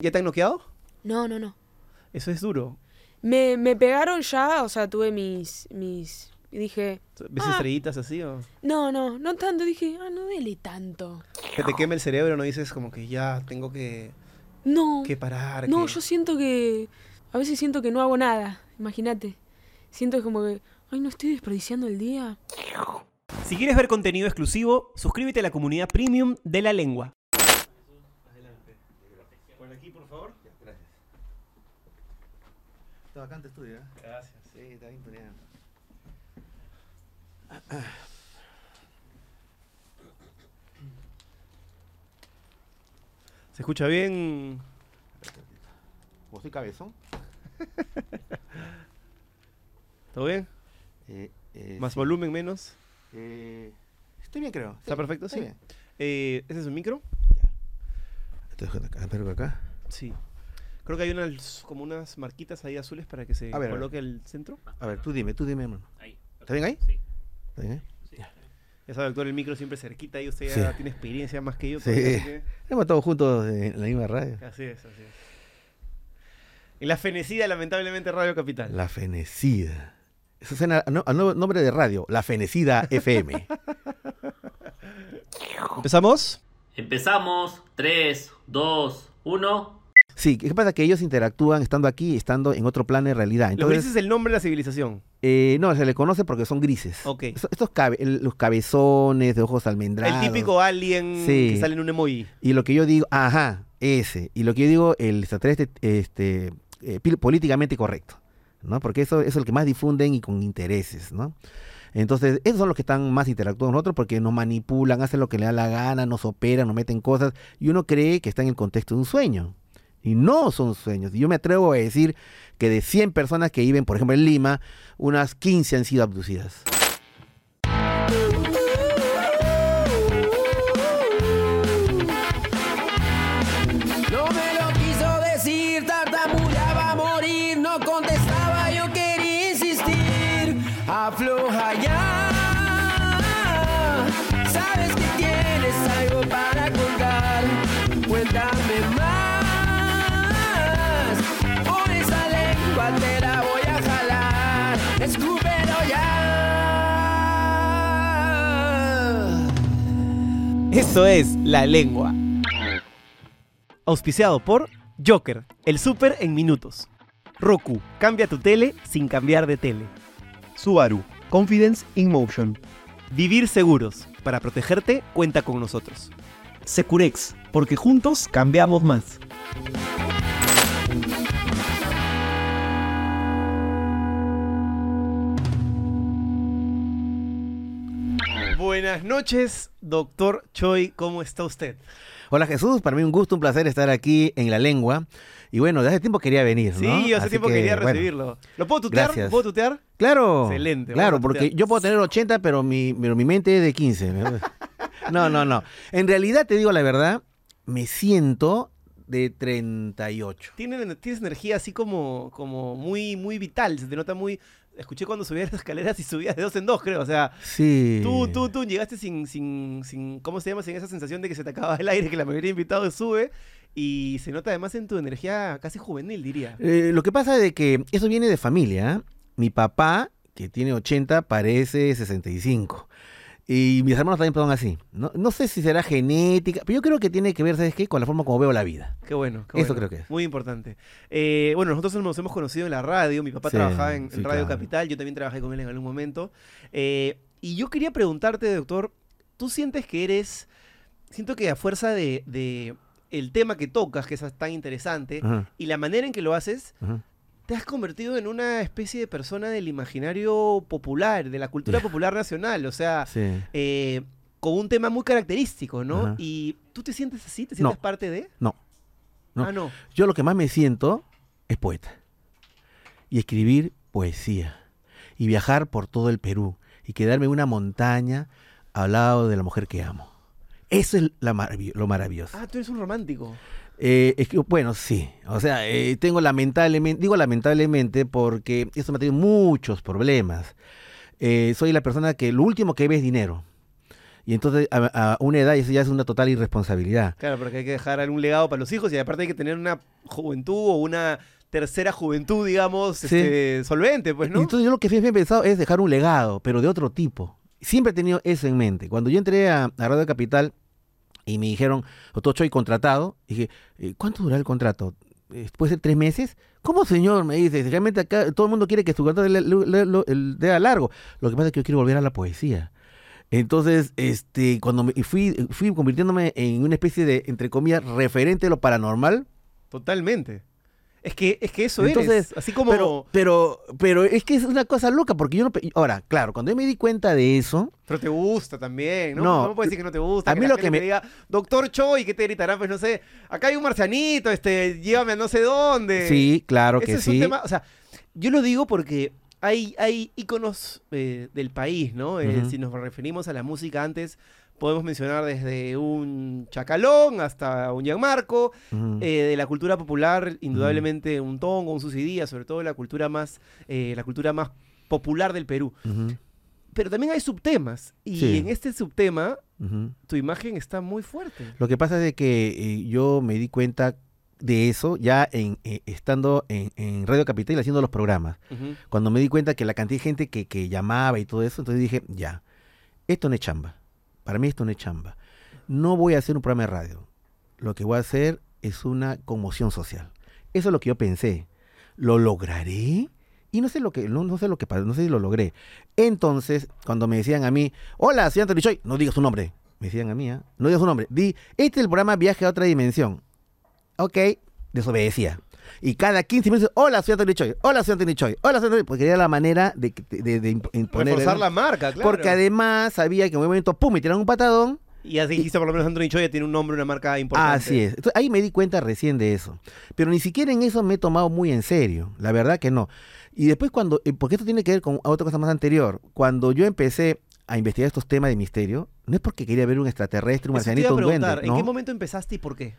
¿Ya te han noqueado? No, no, no. Eso es duro. Me, me pegaron ya, o sea, tuve mis. mis. y dije. ¿Ves Ah. estrellitas así o...? No, no, no tanto. Dije, ah, no duele tanto. Que te queme el cerebro, ¿no? Dices como que ya tengo que, No. que parar. No, que- yo siento que. A veces siento que no hago nada. Imagínate. Siento como que. Ay, no estoy desperdiciando el día. Si quieres ver contenido exclusivo, suscríbete a la comunidad premium de la lengua. Adelante. Por aquí, por favor. Gracias. Está bacán tu estudio, ¿eh? Gracias. Sí, está bien tuneado. ¿Se escucha bien? ¿Vos soy cabezón? ¿Todo bien? Eh, eh, ¿Más sí. volumen, menos? Eh, estoy bien, creo. ¿Está perfecto? Estoy Sí. bien. Eh, ¿Ese es un micro? Ya. Estoy dejando acá, espero acá. Sí. Creo que hay unas como unas marquitas ahí azules para que se A ver, a ver. coloque el centro. A ver, tú dime, tú dime, hermano. Ahí. ¿Está bien ahí? Sí. ¿Está bien ahí? Ya sabe, doctor, el micro siempre cerquita y usted ya Sí. tiene experiencia más que yo. Sí. que- Hemos estado juntos en la misma radio. Así es, así es. En la fenecida, lamentablemente, Radio Capital. La Fenecida. Eso suena a, no- a nuevo nombre de radio, La Fenecida FM. ¿Empezamos? Empezamos. 3, 2, 1. Sí, ¿qué pasa? Que ellos interactúan estando aquí, estando en otro plano de realidad. Los Entonces, grises es el nombre de la civilización. eh, no, se le conoce porque son grises. Ok. Estos, estos cabe- los cabezones de ojos almendrados. El típico alien Sí. que sale en un emoji. Y lo que yo digo, ajá, ese. Y lo que yo digo, el extraterrestre este, eh, políticamente correcto. ¿no? Porque eso, eso es el que más difunden y con intereses, ¿no? Entonces, esos son los que están más interactuando con nosotros porque nos manipulan, hacen lo que le da la gana, nos operan, nos meten cosas, y uno cree que está en el contexto de un sueño. Y no son sueños. Y yo me atrevo a decir que de 100 personas que viven, por ejemplo, en Lima, unas 15 han sido abducidas. Esto es La Lengua. Auspiciado por Joker, el súper en minutos. Roku, cambia tu tele sin cambiar de tele. Subaru, Confidence in Motion. Vivir seguros. Para protegerte, cuenta con nosotros. Securex, porque juntos cambiamos más. Buenas noches, doctor Choi, ¿cómo está usted? Hola Jesús, para mí un gusto, un placer estar aquí en La Lengua. Y bueno, de hace tiempo quería venir, Sí, ¿no? hace Así tiempo que, quería bueno, recibirlo. ¿Lo puedo tutear? gracias. ¿Lo puedo tutear? Claro. Excelente, Claro, porque yo puedo tener 80, pero mi, pero mi mente es de 15. No, no, no. En realidad, te digo la verdad, me siento de 38. Tiene- Tienes energía así como, como muy, muy vital, se te nota muy... Escuché cuando subías las escaleras y subías de dos en dos, creo. O sea, Sí. tú, tú, tú llegaste sin, sin, sin, ¿cómo se llama? Sin esa sensación de que se te acaba el aire, que la mayoría de invitados sube. Y se nota además en tu energía casi juvenil, diría. Eh, lo que pasa es de que eso viene de familia. ¿eh? Mi papá, que tiene 80, parece 65. Y mis hermanos también son así. No, no sé si será genética, pero yo creo que tiene que ver, ¿sabes qué? Con la forma como veo la vida. Qué bueno. qué Eso bueno. creo que es. Muy importante. Eh, bueno, nosotros nos hemos conocido en la radio. Mi papá Sí, trabajaba en, Radio claro. Capital. Yo también trabajé con él en algún momento. Eh, y yo quería preguntarte, doctor, ¿tú sientes que eres... Siento que a fuerza de, de el tema que tocas, que es tan interesante, Ajá, y la manera en que lo haces, ajá. Te has convertido en una especie de persona del imaginario popular, de la cultura popular nacional. O sea, Sí. eh, con un tema muy característico, ¿no? Ajá. Y tú te sientes así, te No. sientes parte de... No. No. Ah, no. Yo lo que más me siento es poeta. Y escribir poesía. Y viajar por todo el Perú. Y quedarme en una montaña al lado de la mujer que amo. Eso es la marav- lo maravilloso. Ah, tú eres un romántico. Eh, es que, bueno, sí. O sea, eh, tengo lamentablemente, digo lamentablemente porque eso me ha tenido muchos problemas. Eh, soy la persona que lo último que ve es dinero. Y entonces a, a una edad eso ya es una total irresponsabilidad. Claro, porque hay que dejar algún legado para los hijos y aparte hay que tener una juventud o una tercera juventud, digamos, Sí. este, solvente, pues, Y ¿no? Entonces yo lo que siempre he pensado es dejar un legado, pero de otro tipo. Siempre he tenido eso en mente. Cuando yo entré a, a Radio Capital y me dijeron, doctor Choi, contratado, dije, eh, ¿cuánto dura el contrato? Eh, ¿Puede ser tres meses? ¿Cómo, señor? Me dice, realmente acá todo el mundo quiere que su contrato dé largo. Lo que pasa es que yo quiero volver a la poesía. Entonces, este, cuando me, y fui, fui convirtiéndome en una especie de, entre comillas, referente de lo paranormal, Totalmente. Es que, es que eso Entonces, eres. Así como. pero, pero, pero es que es una cosa loca, porque yo no... Ahora, claro, cuando yo me di cuenta de eso, Pero te gusta también, ¿no? No, No, puedes decir que no te gusta. a mí lo que me- te diga, doctor Choi, ¿qué te gritarán? Pues no sé, acá hay un marcianito, este, llévame a no sé dónde. sí, claro Ese que es un sí. tema, o sea, yo lo digo porque hay, hay íconos eh, del país, ¿no? Eh. Si nos referimos a la música antes, podemos mencionar desde un Chacalón hasta un Gianmarco, eh, de la cultura popular, indudablemente un Tongo, un Sucidía, sobre todo la cultura más, eh, la cultura más popular del Perú. Pero también hay subtemas, y Sí. en este subtema tu imagen está muy fuerte. Lo que pasa es de que eh, yo me di cuenta de eso ya en, eh, estando en, en Radio Capital haciendo los programas. Cuando me di cuenta que la cantidad de gente que, que llamaba y todo eso, entonces dije, ya, esto no es chamba. Para mí esto no es chamba. No voy a hacer un programa de radio. Lo que voy a hacer es una conmoción social. Eso es lo que yo pensé. ¿Lo lograré? Y no sé lo que, no, no sé lo que pasó, no sé si lo logré. Entonces, cuando me decían a mí, hola, soy Anthony no digas su nombre. Me decían a mí, ¿ah? no digas su nombre. Di, este es el programa Viaje a otra dimensión. Ok, desobedecía. Y cada 15 minutos, hola, soy Anthony Choi, hola, soy Anthony Choi, hola, soy Anthony Porque era la manera de, de, de imp- imponer. Reforzar la marca, claro. Porque además sabía que en un momento, pum, me tiraron un patadón. Y así dijiste, por lo menos Anthony Choi ya tiene un nombre, una marca importante. Así es. Entonces, ahí me di cuenta recién de eso. Pero ni siquiera en eso me he tomado muy en serio. La verdad que no. Y después cuando, eh, porque esto tiene que ver con otra cosa más anterior. Cuando yo empecé a investigar estos temas de misterio, no es porque quería ver un extraterrestre, un marcianito, un duende. preguntar, ¿en ¿no? qué momento empezaste y por qué?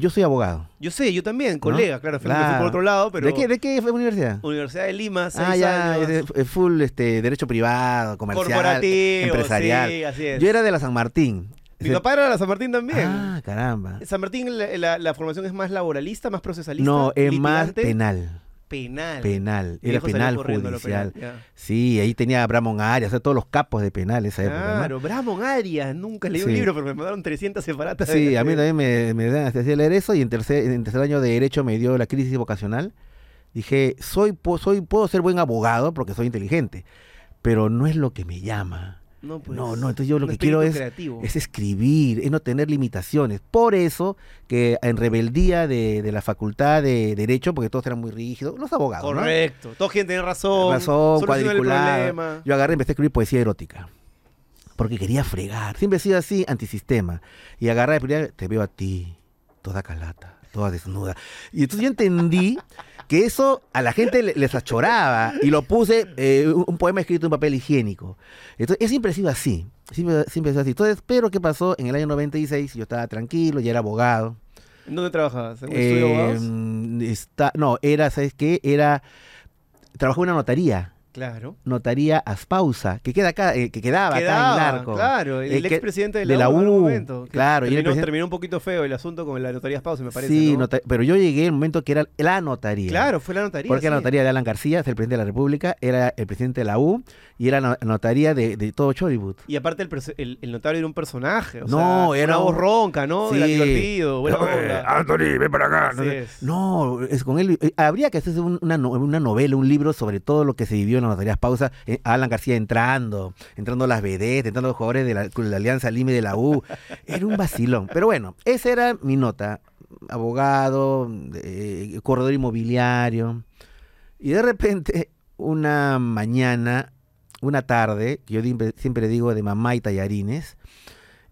Yo soy abogado. Yo sé, yo también, colega, claro, Claro. por otro lado, pero... ¿De qué, ¿De qué fue universidad? Universidad de Lima, seis Ah, ya, años, es de- full este, derecho privado, comercial, corporativo, empresarial. sí, así es. Yo era de la San Martín. Mi papá era de la San Martín también. Ah, caramba. San Martín, la, la- la formación es más laboralista, más procesalista. No, es más penal. Penal. Penal. Era penal judicial. penal. Sí, ahí tenía a Bramon Arias, o sea, todos los capos de penal esa época. ¿no? Claro, Bramon Arias, nunca leí un libro, pero me mandaron 300 separatas. Sí, a mí también me, me dan- hacía leer eso y en tercer, en tercer año de Derecho me dio la crisis vocacional. Dije, soy, soy, puedo ser buen abogado porque soy inteligente, pero no es lo que me llama. No, pues, no, no, entonces yo lo que quiero es, es escribir, es no tener limitaciones. Por eso que en rebeldía de, de la facultad de Derecho, porque todos eran muy rígidos, los abogados, ¿no? Correcto. Todos quieren tener razón. razón, problema. Yo agarré y empecé a escribir poesía erótica. Porque quería fregar. Siempre he sido así, antisistema. Y agarré te veo a ti, toda calata, toda desnuda. Y entonces yo entendí que eso a la gente le- les achoraba. Y lo puse, eh, un poema escrito en papel higiénico. Entonces, siempre sido así. Siempre, siempre sido así. Entonces, pero ¿qué pasó? En el año 96 yo estaba tranquilo, ya era abogado. ¿En dónde trabajabas? ¿En un estudio de abogados? Eh, está, no, era, ¿sabes qué? Era, trabajó en una notaría. Claro. Notaría Aspausa, que queda acá, eh, que quedaba, acá en Quedaba, Larco. claro, el, Eh, que- expresidente de de la, la U en momento, claro, y el terminó, presidente- terminó un poquito feo el asunto con la notaría Pausa, me parece, sí, ¿no? nota- pero yo llegué en el momento que era la notaría. Claro, fue la notaría. Porque la sí. notaría de Alan García, es el presidente de la República, era el presidente de la U y era la notaría de, de todo Chollywood. Y aparte el, el, el notario era un personaje, o No, sea, era una voz ronca, ¿no? Era Sí. divertido, buena onda. Anthony, ven para acá. Así es. No, es con él. eh, habría que hacerse un- una, no- una novela, un libro sobre todo lo que se vivió en la notaría Pausa. eh, Alan García entrando, entrando las vedettes, entrando los jugadores de la, la Alianza Lime de la U. Era un vacilón. Pero bueno, esa era mi nota. Abogado, eh, corredor inmobiliario. Y de repente, una mañana, una tarde, que yo siempre digo de mamá y tallarines,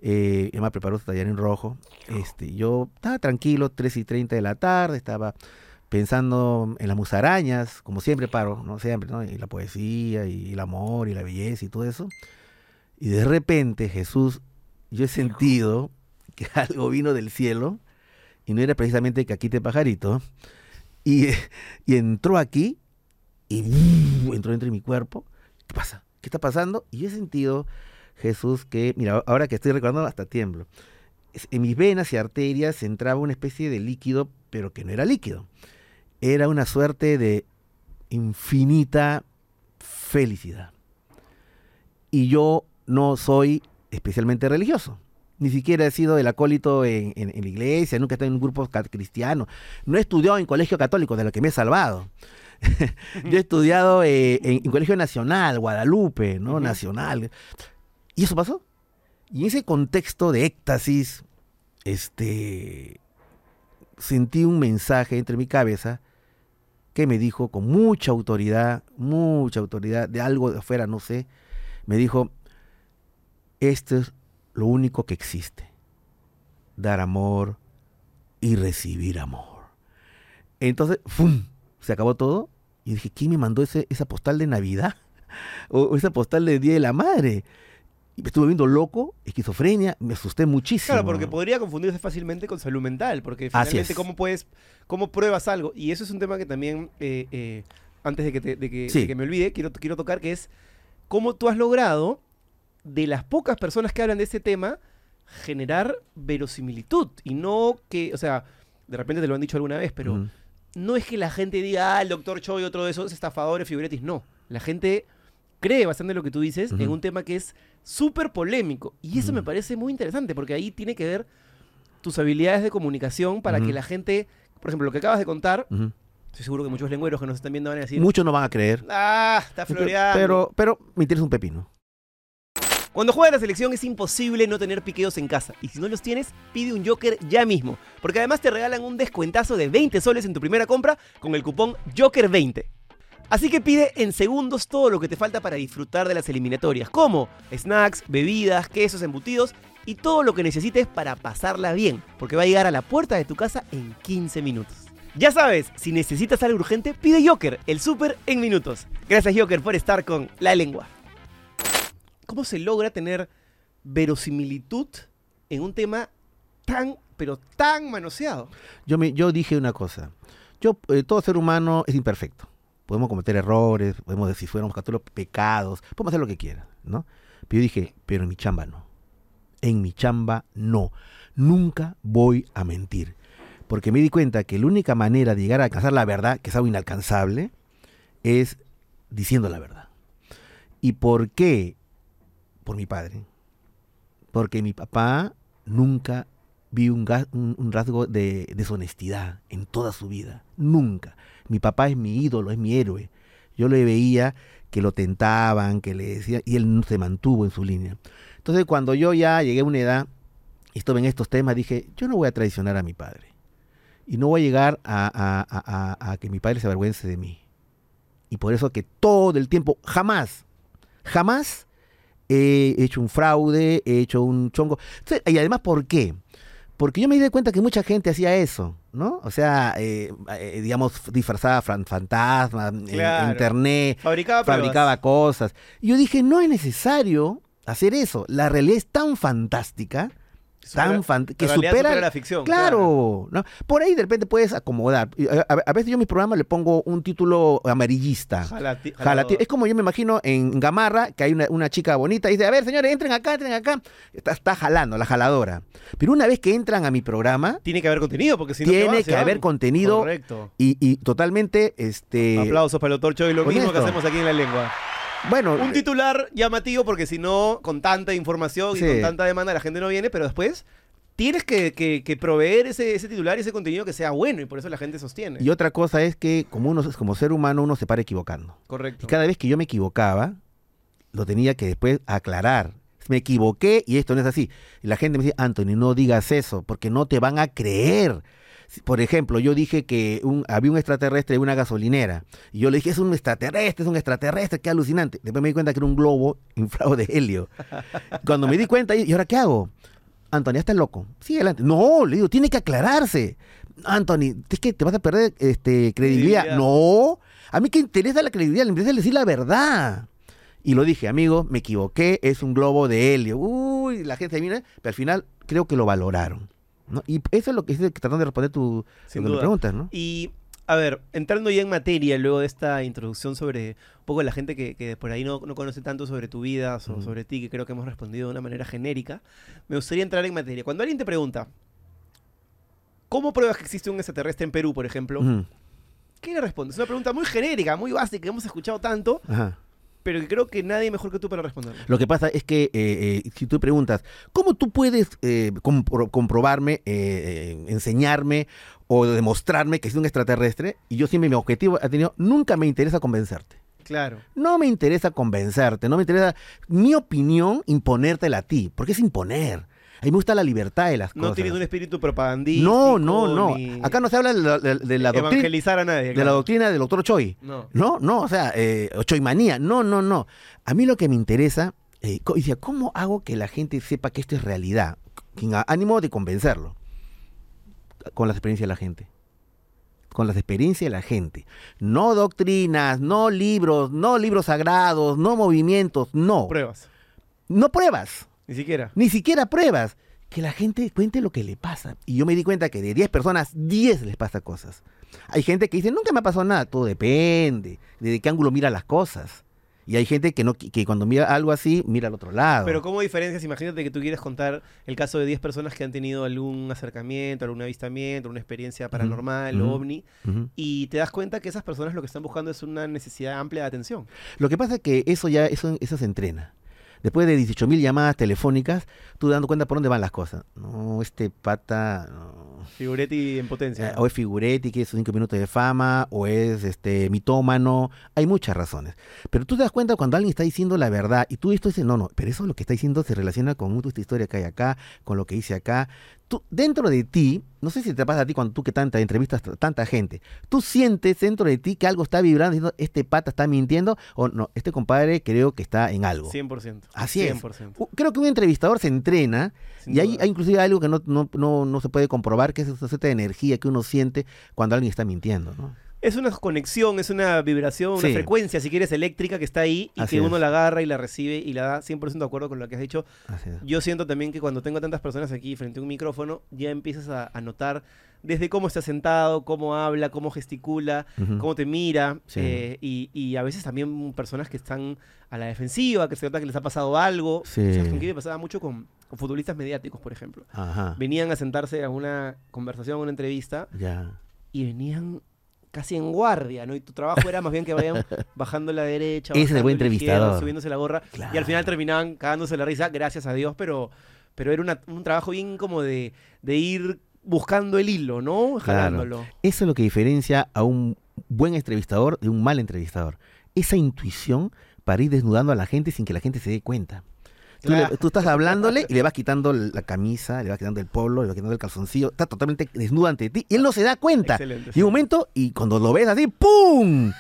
eh, preparó su tallarín rojo. Este, yo estaba tranquilo, 3 y 30 de la tarde, estaba pensando en las musarañas, como siempre paro, ¿no? Siempre, ¿no? Y la poesía, y el amor, y la belleza, y todo eso. Y de repente, Jesús, yo he sentido que algo vino del cielo, y no era precisamente Caquite Pajarito, y, y entró aquí, y entró entre mi cuerpo. ¿Qué pasa? ¿Qué está pasando? Y yo he sentido Jesús, que, mira, ahora que estoy recordando hasta tiemblo. En mis venas y arterias entraba una especie de líquido, pero que no era líquido. Era una suerte de infinita felicidad. Y yo no soy especialmente religioso. Ni siquiera he sido el acólito en, en- en la iglesia, nunca he estado en un grupo cristiano. No he estudiado en colegio católico, de lo que me he salvado. Yo he estudiado eh, en, en colegio nacional, Guadalupe, ¿no? Nacional. ¿Y eso pasó? Y en ese contexto de éxtasis, este, sentí un mensaje entre mi cabeza que me dijo con mucha autoridad, mucha autoridad, de algo de afuera, no sé, me dijo, esto es lo único que existe, dar amor y recibir amor. Entonces, ¡fum! Se acabó todo y dije, ¿quién me mandó ese, esa postal de Navidad? O, o esa postal de Día de la Madre. Y me estuve viendo loco, esquizofrenia, me asusté muchísimo. Claro, porque podría confundirse fácilmente con salud mental, porque finalmente cómo puedes, cómo pruebas algo. Y eso es un tema que también, eh, eh, antes de que, te- de que, Sí. de que me olvide, quiero, quiero tocar, que es cómo tú has logrado, de las pocas personas que hablan de ese tema, generar verosimilitud. Y no que, o sea, de repente te lo han dicho alguna vez, pero no es que la gente diga, ah, el doctor Cho y otro de esos estafadores, figuretis. No. La gente cree bastante en lo que tú dices en un tema que es súper polémico. Y eso me parece muy interesante, porque ahí tiene que ver tus habilidades de comunicación para que la gente, por ejemplo, lo que acabas de contar, estoy seguro que muchos lengüeros que nos están viendo van a decir, Muchos no van a creer. ah, está floreando. Pero, pero me interesa un pepino. Cuando juegas la selección es imposible no tener piqueos en casa. Y si no los tienes, pide un Joker ya mismo. Porque además te regalan un descuentazo de 20 soles en tu primera compra con el cupón Joker20. Así que pide en segundos todo lo que te falta para disfrutar de las eliminatorias, como snacks, bebidas, quesos embutidos y todo lo que necesites para pasarla bien, porque va a llegar a la puerta de tu casa en 15 minutos. Ya sabes, si necesitas algo urgente, pide Joker, el súper en minutos. Gracias Joker por estar con La Lengua. ¿Cómo se logra tener verosimilitud en un tema tan, pero tan manoseado? Yo, me, yo dije una cosa. Yo, eh, todo ser humano es imperfecto. Podemos cometer errores, podemos decir, si fuéramos católicos, pecados, podemos hacer lo que quieran, ¿no? Pero yo dije, pero en mi chamba no. En mi chamba no. Nunca voy a mentir. Porque me di cuenta que la única manera de llegar a alcanzar la verdad, que es algo inalcanzable, es diciendo la verdad. ¿Y por qué? Por mi padre. Porque mi papá nunca vi un, rasgo de deshonestidad en toda su vida. Nunca. Mi papá es mi ídolo, es mi héroe. Yo le veía que lo tentaban, que le decían, y él se mantuvo en su línea. Entonces, cuando yo ya llegué a una edad y estuve en estos temas, dije, yo no voy a traicionar a mi padre. Y no voy a llegar a, a- que mi padre se avergüence de mí. Y por eso que todo el tiempo, jamás, jamás he hecho un fraude, he hecho un chongo. Y además, ¿por qué? Porque yo me di cuenta que mucha gente hacía eso, ¿no? O sea, eh, eh, digamos, disfrazaba fan- fantasmas, en Claro. internet, Fabricaba fabricaba cosas. Y yo dije, no es necesario hacer eso. La realidad es tan fantástica, tan fan- que supera, supera la ficción, Claro, ¿no? Por ahí de repente puedes acomodar. Y A, a- a veces yo en mis programas le pongo un título amarillista. Jalati- Jalati-. Es como yo me imagino en Gamarra, que hay una, una chica bonita y dice, a ver, señores, entren acá, entren acá. Está, está jalando, la jaladora. Pero una vez que entran a mi programa, Tiene que haber contenido, porque si no. ¿qué tiene que haber contenido Correcto. y, y totalmente, este... Aplausos para el doctor Choi, lo mismo que hacemos aquí en la lengua. Bueno, Un titular llamativo, porque si no, con tanta información y con tanta demanda, la gente no viene, pero después tienes que, que- que proveer ese, ese titular y ese contenido que sea bueno, y por eso la gente sostiene. y otra cosa es que como, uno, como ser humano uno se para equivocando. Correcto. Y cada vez que yo me equivocaba, lo tenía que después aclarar. Me equivoqué y esto no es así. Y la gente me dice, Anthony, no digas eso, porque no te van a creer. Por ejemplo, yo dije que un- había un extraterrestre en una gasolinera. Y yo le dije, es un extraterrestre, es un extraterrestre, qué alucinante. Después me di cuenta que era un globo inflado de helio. Cuando me di cuenta, ¿y ahora qué hago? Anthony, ya estás loco. Sigue adelante. No, le digo, tiene que aclararse. Anthony, es que te vas a perder este, credibilidad. Credibilidad. No, a mí que interesa la credibilidad, me interesa decir la verdad. Y lo dije, amigo, me equivoqué, es un globo de helio. Uy, la gente viene, pero al final creo que lo valoraron. ¿No? Y eso es lo que estoy tratando de responder tu Sin duda. preguntas, ¿no? Y A ver, entrando ya en materia, luego de esta introducción sobre un poco la gente que, que por ahí no, no conoce tanto sobre tu vida o sobre ti, que creo que hemos respondido de una manera genérica, me gustaría entrar en materia. Cuando alguien te pregunta, ¿cómo pruebas que existe un extraterrestre en Perú, por ejemplo? ¿Qué le respondes? Es una pregunta muy genérica, muy básica, que hemos escuchado tanto, Ajá. Pero creo que nadie mejor que tú para responderla. Lo que pasa es que eh, eh, si tú preguntas, ¿cómo tú puedes eh, compro- comprobarme, enseñarme o demostrarme que es un extraterrestre? Y yo siempre mi objetivo ha tenido, nunca me interesa convencerte. Claro. No me interesa convencerte, no me interesa mi opinión imponértela a ti, porque es imponer. A mí me gusta la libertad de las No cosas. tienes un espíritu propagandístico. no, no, no. ni Acá no se habla de la, de- de la doctrina, evangelizar a nadie. de la doctrina del doctor Choi. No. No, no, o sea, eh, choimanía, no, no, no. A mí lo que me interesa, eh, ¿cómo hago que la gente sepa que esto es realidad? Ánimo de convencerlo. Con las experiencias de la gente. Con las experiencias de la gente. No doctrinas, no libros, no libros sagrados, no movimientos, no. Pruebas. No pruebas, Ni siquiera. ni siquiera pruebas. Que la gente cuente lo que le pasa. Y yo me di cuenta que de 10 personas, 10 les pasa cosas. Hay gente que dice, nunca me ha pasado nada. Todo depende. De qué ángulo mira las cosas. Y hay gente que, no, que cuando mira algo así, mira al otro lado. Pero ¿cómo diferencias? Imagínate que tú quieres contar el caso de 10 personas que han tenido algún acercamiento, algún avistamiento, una experiencia paranormal ujú. o ovni, y te das cuenta que esas personas lo que están buscando es una necesidad amplia de atención. Lo que pasa es que eso ya eso, eso se entrena. Después de 18.000 llamadas telefónicas, tú dando cuenta por dónde van las cosas. No, este pata... no. Figuretti en potencia. Eh, o es figuretti, que es cinco minutos de fama, o es este mitómano. Hay muchas razones. Pero tú te das cuenta cuando alguien está diciendo la verdad y tú esto dices, no, no, pero eso lo que está diciendo se relaciona con esta historia que hay acá, con lo que hice acá. Tú, dentro de ti, no sé si te pasa a ti cuando tú que tanta entrevistas a tanta gente, tú sientes dentro de ti que algo está vibrando, diciendo, este pata está mintiendo, o no, este compadre creo que está en algo. 100%. Así es. 100%. U- Creo que un entrevistador se entrena Sin y hay, hay inclusive algo que no, no, no, no se puede comprobar, que es esa cierta energía que uno siente cuando alguien está mintiendo, ¿no? Es una conexión, es una vibración, una Sí. frecuencia, si quieres, eléctrica que está ahí y Así que uno es. la agarra y la recibe y la da 100% de acuerdo con lo que has dicho. Yo siento también que cuando tengo tantas personas aquí frente a un micrófono, ya empiezas a, a notar desde cómo está sentado, cómo habla, cómo gesticula, cómo te mira, Sí. eh, y, y a veces también personas que están a la defensiva, que se nota que les ha pasado algo. Sí. ¿Sabes con qué me pasaba mucho con, con futbolistas mediáticos, por ejemplo? Ajá. Venían a sentarse a una conversación, a una entrevista, Ya. y venían casi en guardia, ¿no? Y tu trabajo era más bien que vayan bajando la derecha, Ese es el buen entrevistador. subiéndose la gorra, y al final Claro. terminaban cagándose la risa, gracias a Dios, pero, pero era una- un trabajo bien como de, de ir buscando el hilo, ¿no? Jalándolo. Eso es lo que diferencia a un buen entrevistador de un mal entrevistador. Esa intuición para ir desnudando a la gente sin que la gente se dé cuenta. Tú, le- Claro. tú estás hablándole y le vas quitando la camisa, le vas quitando el polo, le vas quitando el calzoncillo, está totalmente desnudo ante ti y él no se da cuenta. Excelente, Y sí. un momento, y cuando lo ves así, ¡pum!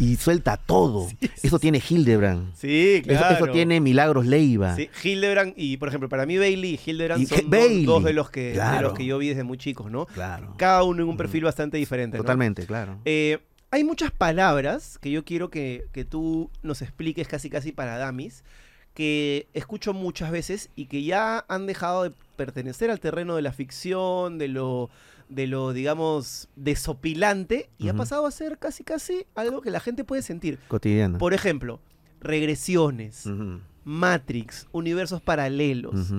Y suelta todo. eso tiene Hildebrand. Sí, claro. Eso, tiene Milagros Leiva. Sí, Hildebrand y, por ejemplo, para mí Bailey y Hildebrand Y son dos- de los que de los que yo vi desde muy chicos, ¿no? Claro. Cada uno en un perfil bastante diferente, ¿no? Totalmente, claro. Eh, hay muchas palabras que yo quiero que, que tú nos expliques casi casi para Damis, que escucho muchas veces y que ya han dejado de pertenecer al terreno de la ficción, de lo, de lo digamos, desopilante, y ha Ujú. pasado a ser casi casi algo que la gente puede sentir. Cotidiano. Por ejemplo, regresiones, Matrix, universos paralelos,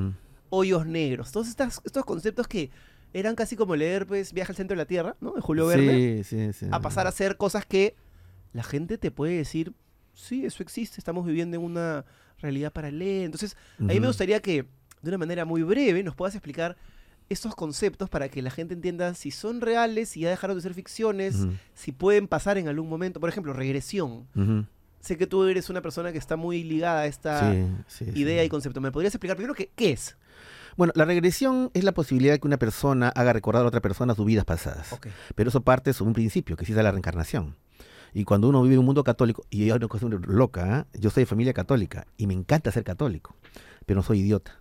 hoyos negros, todos estas, estos conceptos que eran casi como leer pues Viaje al centro de la Tierra, ¿no? De Julio Verne Sí, sí, sí. a pasar a hacer cosas que la gente te puede decir, sí, eso existe, estamos viviendo en una realidad paralela. Entonces, a mí me gustaría que de una manera muy breve nos puedas explicar estos conceptos para que la gente entienda si son reales, si ya dejaron de ser ficciones, si pueden pasar en algún momento. Por ejemplo, regresión. Sé que tú eres una persona que está muy ligada a esta Sí, sí, idea sí. y concepto. ¿Me podrías explicar primero qué, qué es? Bueno, la regresión es la posibilidad de que una persona haga recordar a otra persona sus vidas pasadas. Pero eso parte sobre un principio, que sí es la reencarnación. Y cuando uno vive en un mundo católico, y hay una cosa loca, ¿ah? yo soy de familia católica y me encanta ser católico, pero no soy idiota.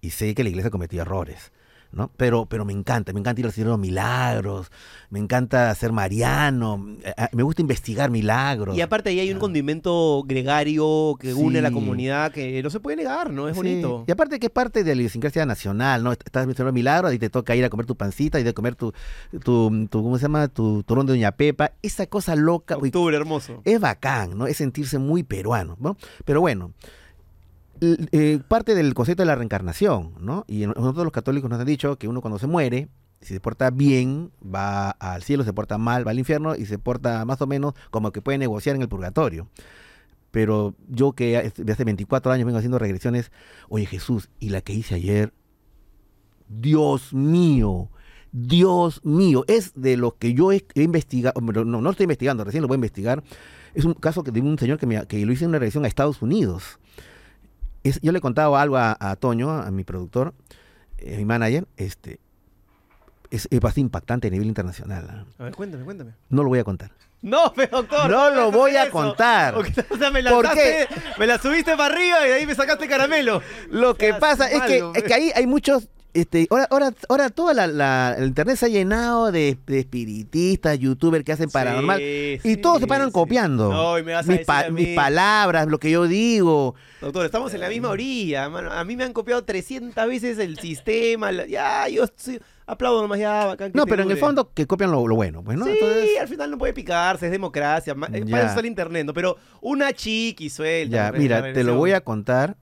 Y sé que la iglesia cometió errores. ¿No? Pero, pero me encanta, me encanta ir a hacer los milagros, me encanta ser mariano, eh, eh, me gusta investigar milagros. Y aparte ahí hay un Ah. condimento gregario que une a la comunidad que no se puede negar, ¿no? Es Sí, bonito. Y aparte que es parte de la idiosincrasia nacional, ¿no? Estás haciendo milagros y te toca ir a comer tu pancita y de comer tu, tu, tu- ¿cómo se llama? Tu turrón de Doña Pepa. Esa cosa loca. uy, Octubre, hermoso. es bacán, ¿no? Es sentirse muy peruano, ¿no? Pero bueno, eh, parte del concepto de la reencarnación, ¿no? Y nosotros los católicos nos han dicho que uno cuando se muere, si se porta bien, va al cielo, se porta mal, va al infierno y se porta más o menos como que puede negociar en el purgatorio. Pero yo que hace 24 años vengo haciendo regresiones, oye Jesús, y la que hice ayer, Dios mío, Dios mío, es de lo que yo he, investigado, no, no estoy investigando, recién lo voy a investigar, es un caso de un señor que, me, que lo hice en una regresión a Estados Unidos. Es- yo le contaba algo a, a Toño, a mi productor, eh, mi manager, este, es, es bastante impactante a nivel internacional. A ver, cuéntame, cuéntame. No lo voy a contar. No, pero doctor. No lo voy a eso. contar. O sea, me ¿Por lanzaste, me la subiste para arriba y de ahí me sacaste caramelo. Lo que pasa es que, es que ahí hay muchos. Este, ahora, ahora, ahora toda la, la- el internet se ha llenado de, de espiritistas, youtubers que hacen paranormal. Sí, y sí, todos se paran sí. copiando. No, y me vas a mis, decir pa- a mí. mis palabras, lo que yo digo. Doctor, estamos en la misma orilla, mano. A mí me han copiado 300 veces el sistema. la- Ya, yo sí, aplaudo nomás ya. bacán que No, pero en el fondo que copian lo, lo bueno, pues, ¿no? sí, Entonces, al final no puede picarse, es democracia. eh. Para eso está el internet, ¿no? Pero una chiqui suelta. ya, mira, te lo voy a contar.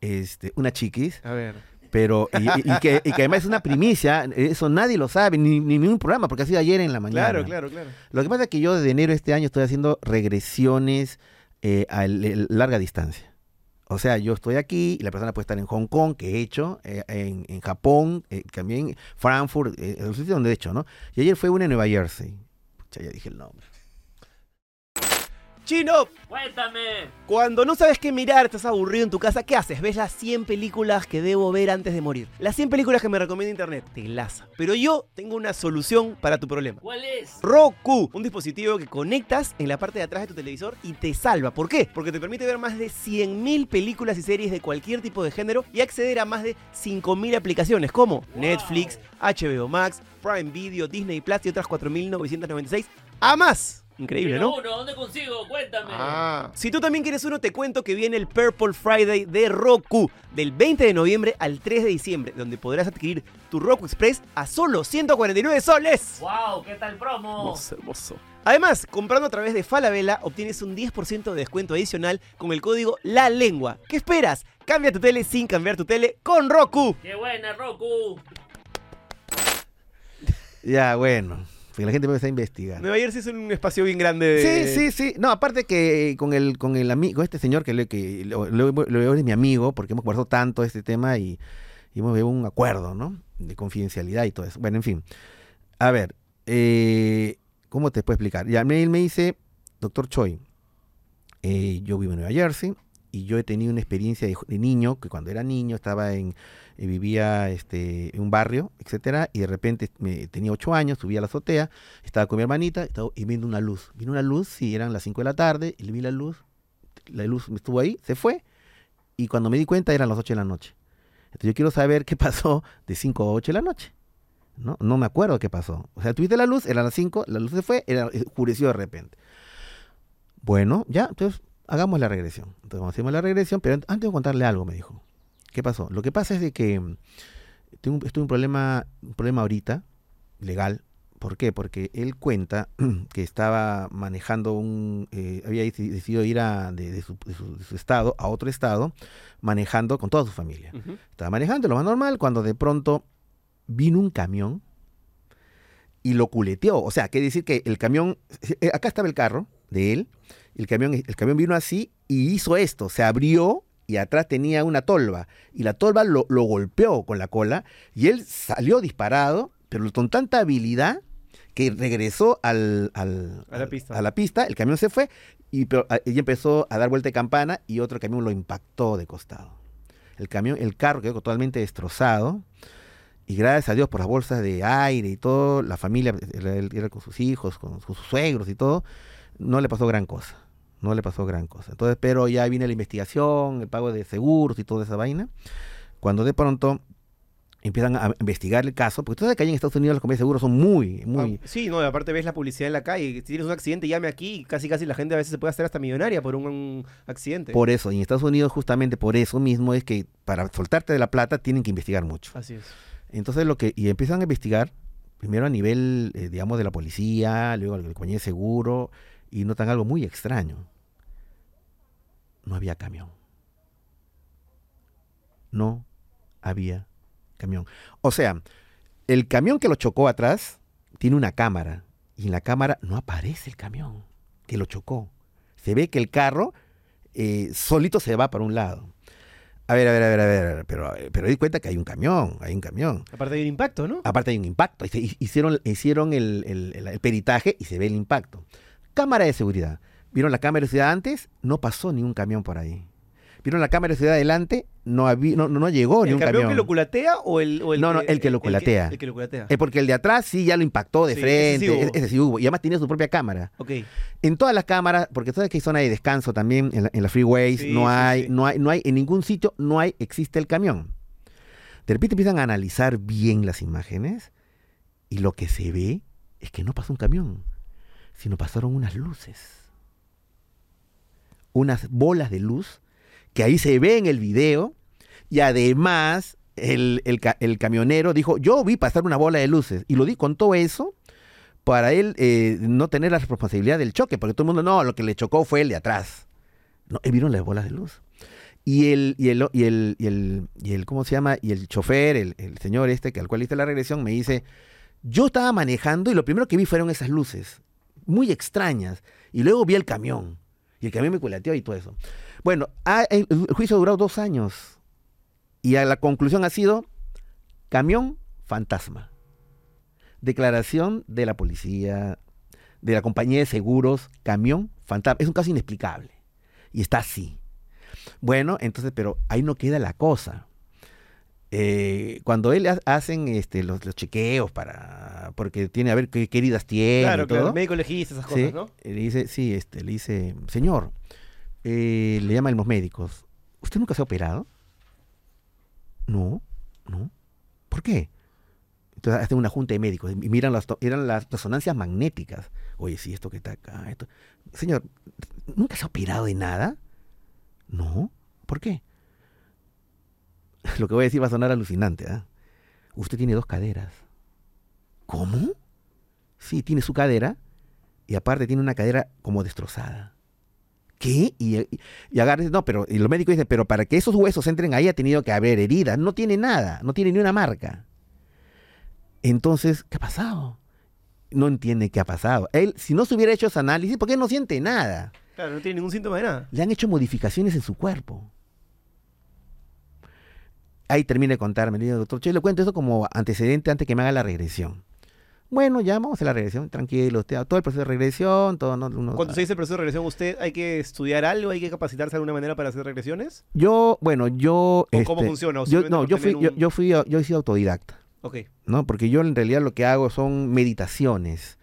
Este, una chiquis, A ver. Pero y, y- y que, y que además es una primicia, eso nadie lo sabe, ni, ni ningún programa, porque ha sido ayer en la mañana. Claro, claro, claro. Lo que pasa es que yo desde enero de este año estoy haciendo regresiones eh, a larga distancia. O sea, yo estoy aquí y la persona puede estar en Hong Kong, que he hecho, eh, en, en Japón, eh, también Frankfurt, eh, en los sitios donde he hecho, ¿no? Y ayer fue una en Nueva Jersey. Pucha, ya dije el nombre. Chino, Cuéntame. Cuando no sabes qué mirar, estás aburrido en tu casa, ¿qué haces? Ves las 100 películas que debo ver antes de morir. Las 100 películas que me recomienda internet. Te laza. Pero yo tengo una solución para tu problema. ¿Cuál es? Roku, un dispositivo que conectas en la parte de atrás de tu televisor y te salva. ¿Por qué? Porque te permite ver más de 100.000 películas y series de cualquier tipo de género y acceder a más de 5.000 aplicaciones como Netflix, HBO Max, Prime Video, Disney Plus y otras 4.996 a más. Increíble, ¿no? uno, ¿dónde consigo? Cuéntame. Ah. Si tú también quieres uno, te cuento que viene el Purple Friday de Roku del 20 de noviembre al 3 de diciembre, donde podrás adquirir tu Roku Express a solo 149 soles. Wow, ¿qué tal promo? Hermoso, hermoso. Además, comprando a través de Falabella, obtienes un 10% de descuento adicional con el código La Lengua. ¿Qué esperas? Cambia tu tele sin cambiar tu tele con Roku. ¡Qué buena, Roku! Ya, bueno. Porque la gente puede estar investigando. Nueva Jersey es un espacio bien grande de... Sí, sí, sí. No, aparte que con el con el amigo, con este señor que, le, que lo, lo- lo- es mi amigo, porque hemos conversado tanto este tema y, y hemos llegado a un acuerdo, ¿no? De confidencialidad y todo eso. Bueno, en fin. A ver, eh, ¿cómo te puedo explicar? Ya, me- él me dice, doctor Choi, eh, yo vivo en Nueva Jersey y yo he tenido una experiencia de, de niño, que cuando era niño estaba en, eh, vivía este, en un barrio, etcétera, y de repente me, tenía ocho años, subí a la azotea, estaba con mi hermanita estaba, y viendo una luz. Vino una luz, sí, eran las 5 de la tarde, y vi la luz, la luz estuvo ahí, se fue, y cuando me di cuenta eran las 8 de la noche. Entonces yo quiero saber qué pasó de 5 a 8 de la noche. ¿no? no me acuerdo qué pasó. O sea, tuviste la luz, eran las 5, la luz se fue, era, oscureció de repente. Bueno, ya, entonces hagamos la regresión. Entonces hacemos la regresión, pero antes de contarle algo, me dijo. ¿Qué pasó? Lo que pasa es de que mm, tengo, un- problema, un problema ahorita, legal. ¿Por qué? Porque él cuenta que estaba manejando un, eh, había deci- decidido ir a, de, de su, de su- de su estado a otro estado, manejando con toda su familia. Estaba manejando lo más normal cuando de pronto vino un camión y lo culeteó. O sea, quiere decir que el camión, eh, acá estaba el carro de él, el camión, el camión vino así y hizo esto, se abrió y atrás tenía una tolva y la tolva lo, lo golpeó con la cola y él salió disparado, pero con tanta habilidad que regresó al, al- A la pista. a la pista, el camión se fue y, pero, a- y empezó a dar vuelta de campana y otro camión lo impactó de costado. El camión, el carro quedó totalmente destrozado y gracias a Dios por las bolsas de aire y todo, la familia él era con sus hijos, con, con sus suegros y todo, no le pasó gran cosa. No le pasó gran cosa. Entonces, pero ya viene la investigación, el pago de seguros y toda esa vaina. Cuando de pronto empiezan a investigar el caso, porque tú sabes que allá en Estados Unidos las compañías de seguros son muy, muy... Ah, sí, no, y aparte ves la publicidad en la calle. Si tienes un accidente, llame aquí. Casi, casi la gente a veces se puede hacer hasta millonaria por un, un accidente. Por eso, y en Estados Unidos justamente por eso mismo es que para soltarte de la plata tienen que investigar mucho. Así es. Entonces lo que, y empiezan a investigar, primero a nivel, eh, digamos, de la policía, luego la compañía de seguro, y notan algo muy extraño. No había camión. No había camión. O sea, el camión que lo chocó atrás tiene una cámara, y en la cámara no aparece el camión que lo chocó. Se ve que el carro eh, solito se va para un lado. A ver, a ver, a ver, a ver, pero, pero di cuenta que hay un camión, hay un camión. Aparte hay un impacto, ¿no? Aparte hay un impacto. Hicieron, hicieron el, el- el- el peritaje y se ve el impacto. Cámara de seguridad. ¿Vieron la cámara de seguridad antes? No pasó ni un camión por ahí. ¿Vieron la cámara de seguridad adelante? No, había, no, no, no llegó ni ¿El un camión, camión. que lo culatea o el, o el No, no, el que lo culatea. El que, lo culatea. Es porque el de atrás sí ya lo impactó de Sí, ese sí frente. hubo. ese- sí hubo. Y además tenía su propia cámara. Ok. En todas las cámaras, porque sabes que hay zona de descanso también en, la- en las freeways, no hay, no hay, no hay, en ningún sitio no hay, existe el camión. De repente empiezan a analizar bien las imágenes y lo que se ve es que no pasó un camión, sino pasaron unas luces. Unas bolas de luz que ahí se ve en el video y además el, el el camionero dijo, yo vi pasar una bola de luces y lo di con todo eso para él eh, no tener la responsabilidad del choque, porque todo el mundo, no, lo que le chocó fue el de atrás. No, eh, vieron las bolas de luz. Y el, y el, y el, y el, y el ¿cómo se llama? Y el chofer, el, el señor este, que al cual hice la regresión, me dice, yo estaba manejando y lo primero que vi fueron esas luces, muy extrañas, y luego vi el camión, y el camión me culateó y todo eso. Bueno, el juicio ha durado dos años, y a la conclusión ha sido, camión fantasma. Declaración de la policía, de la compañía de seguros, camión fantasma. Es un caso inexplicable. Y está así. Bueno, entonces, pero ahí no queda la cosa. Eh, cuando él ha- hacen este, los, los chequeos para porque tiene a ver qué, qué heridas tiene Claro, y claro. todo, El médico legista, esas Sí, cosas, ¿no? eh, Le dice, sí, este, le dice, señor, eh, le llaman los médicos, ¿usted nunca se ha operado? No, no. ¿Por qué? Entonces hacen una junta de médicos y miran las, miran las resonancias magnéticas. Oye, sí, esto que está acá, esto. Señor, ¿nunca se ha operado de nada? No. ¿Por qué? Lo que voy a decir va a sonar alucinante, ¿ah? Usted tiene dos caderas. ¿Cómo? Sí, tiene su cadera y aparte tiene una cadera como destrozada. ¿Qué? Y, y, y no, pero y los médicos dicen, pero para que esos huesos entren ahí ha tenido que haber heridas. No tiene nada, no tiene ni una marca. Entonces, ¿qué ha pasado? No entiende qué ha pasado. Él, si no se hubiera hecho ese análisis, ¿por qué no siente nada? Claro, no tiene ningún síntoma de nada. Le han hecho modificaciones en su cuerpo. Ahí termina de contarme. Le digo, doctor Che, le cuento eso como antecedente antes que me haga la regresión. Bueno, ya vamos a la regresión, tranquilo, usted, todo el proceso de regresión, todo. No, uno- Cuando se dice el proceso de regresión, ¿usted hay que estudiar algo? ¿Hay que capacitarse de alguna manera para hacer regresiones? Yo, bueno, yo. ¿O cómo este, funciona? ¿O Yo, simplemente no, yo fui, yo, yo fui, yo he sido autodidacta, Ok. ¿no? Porque yo en realidad lo que hago son meditaciones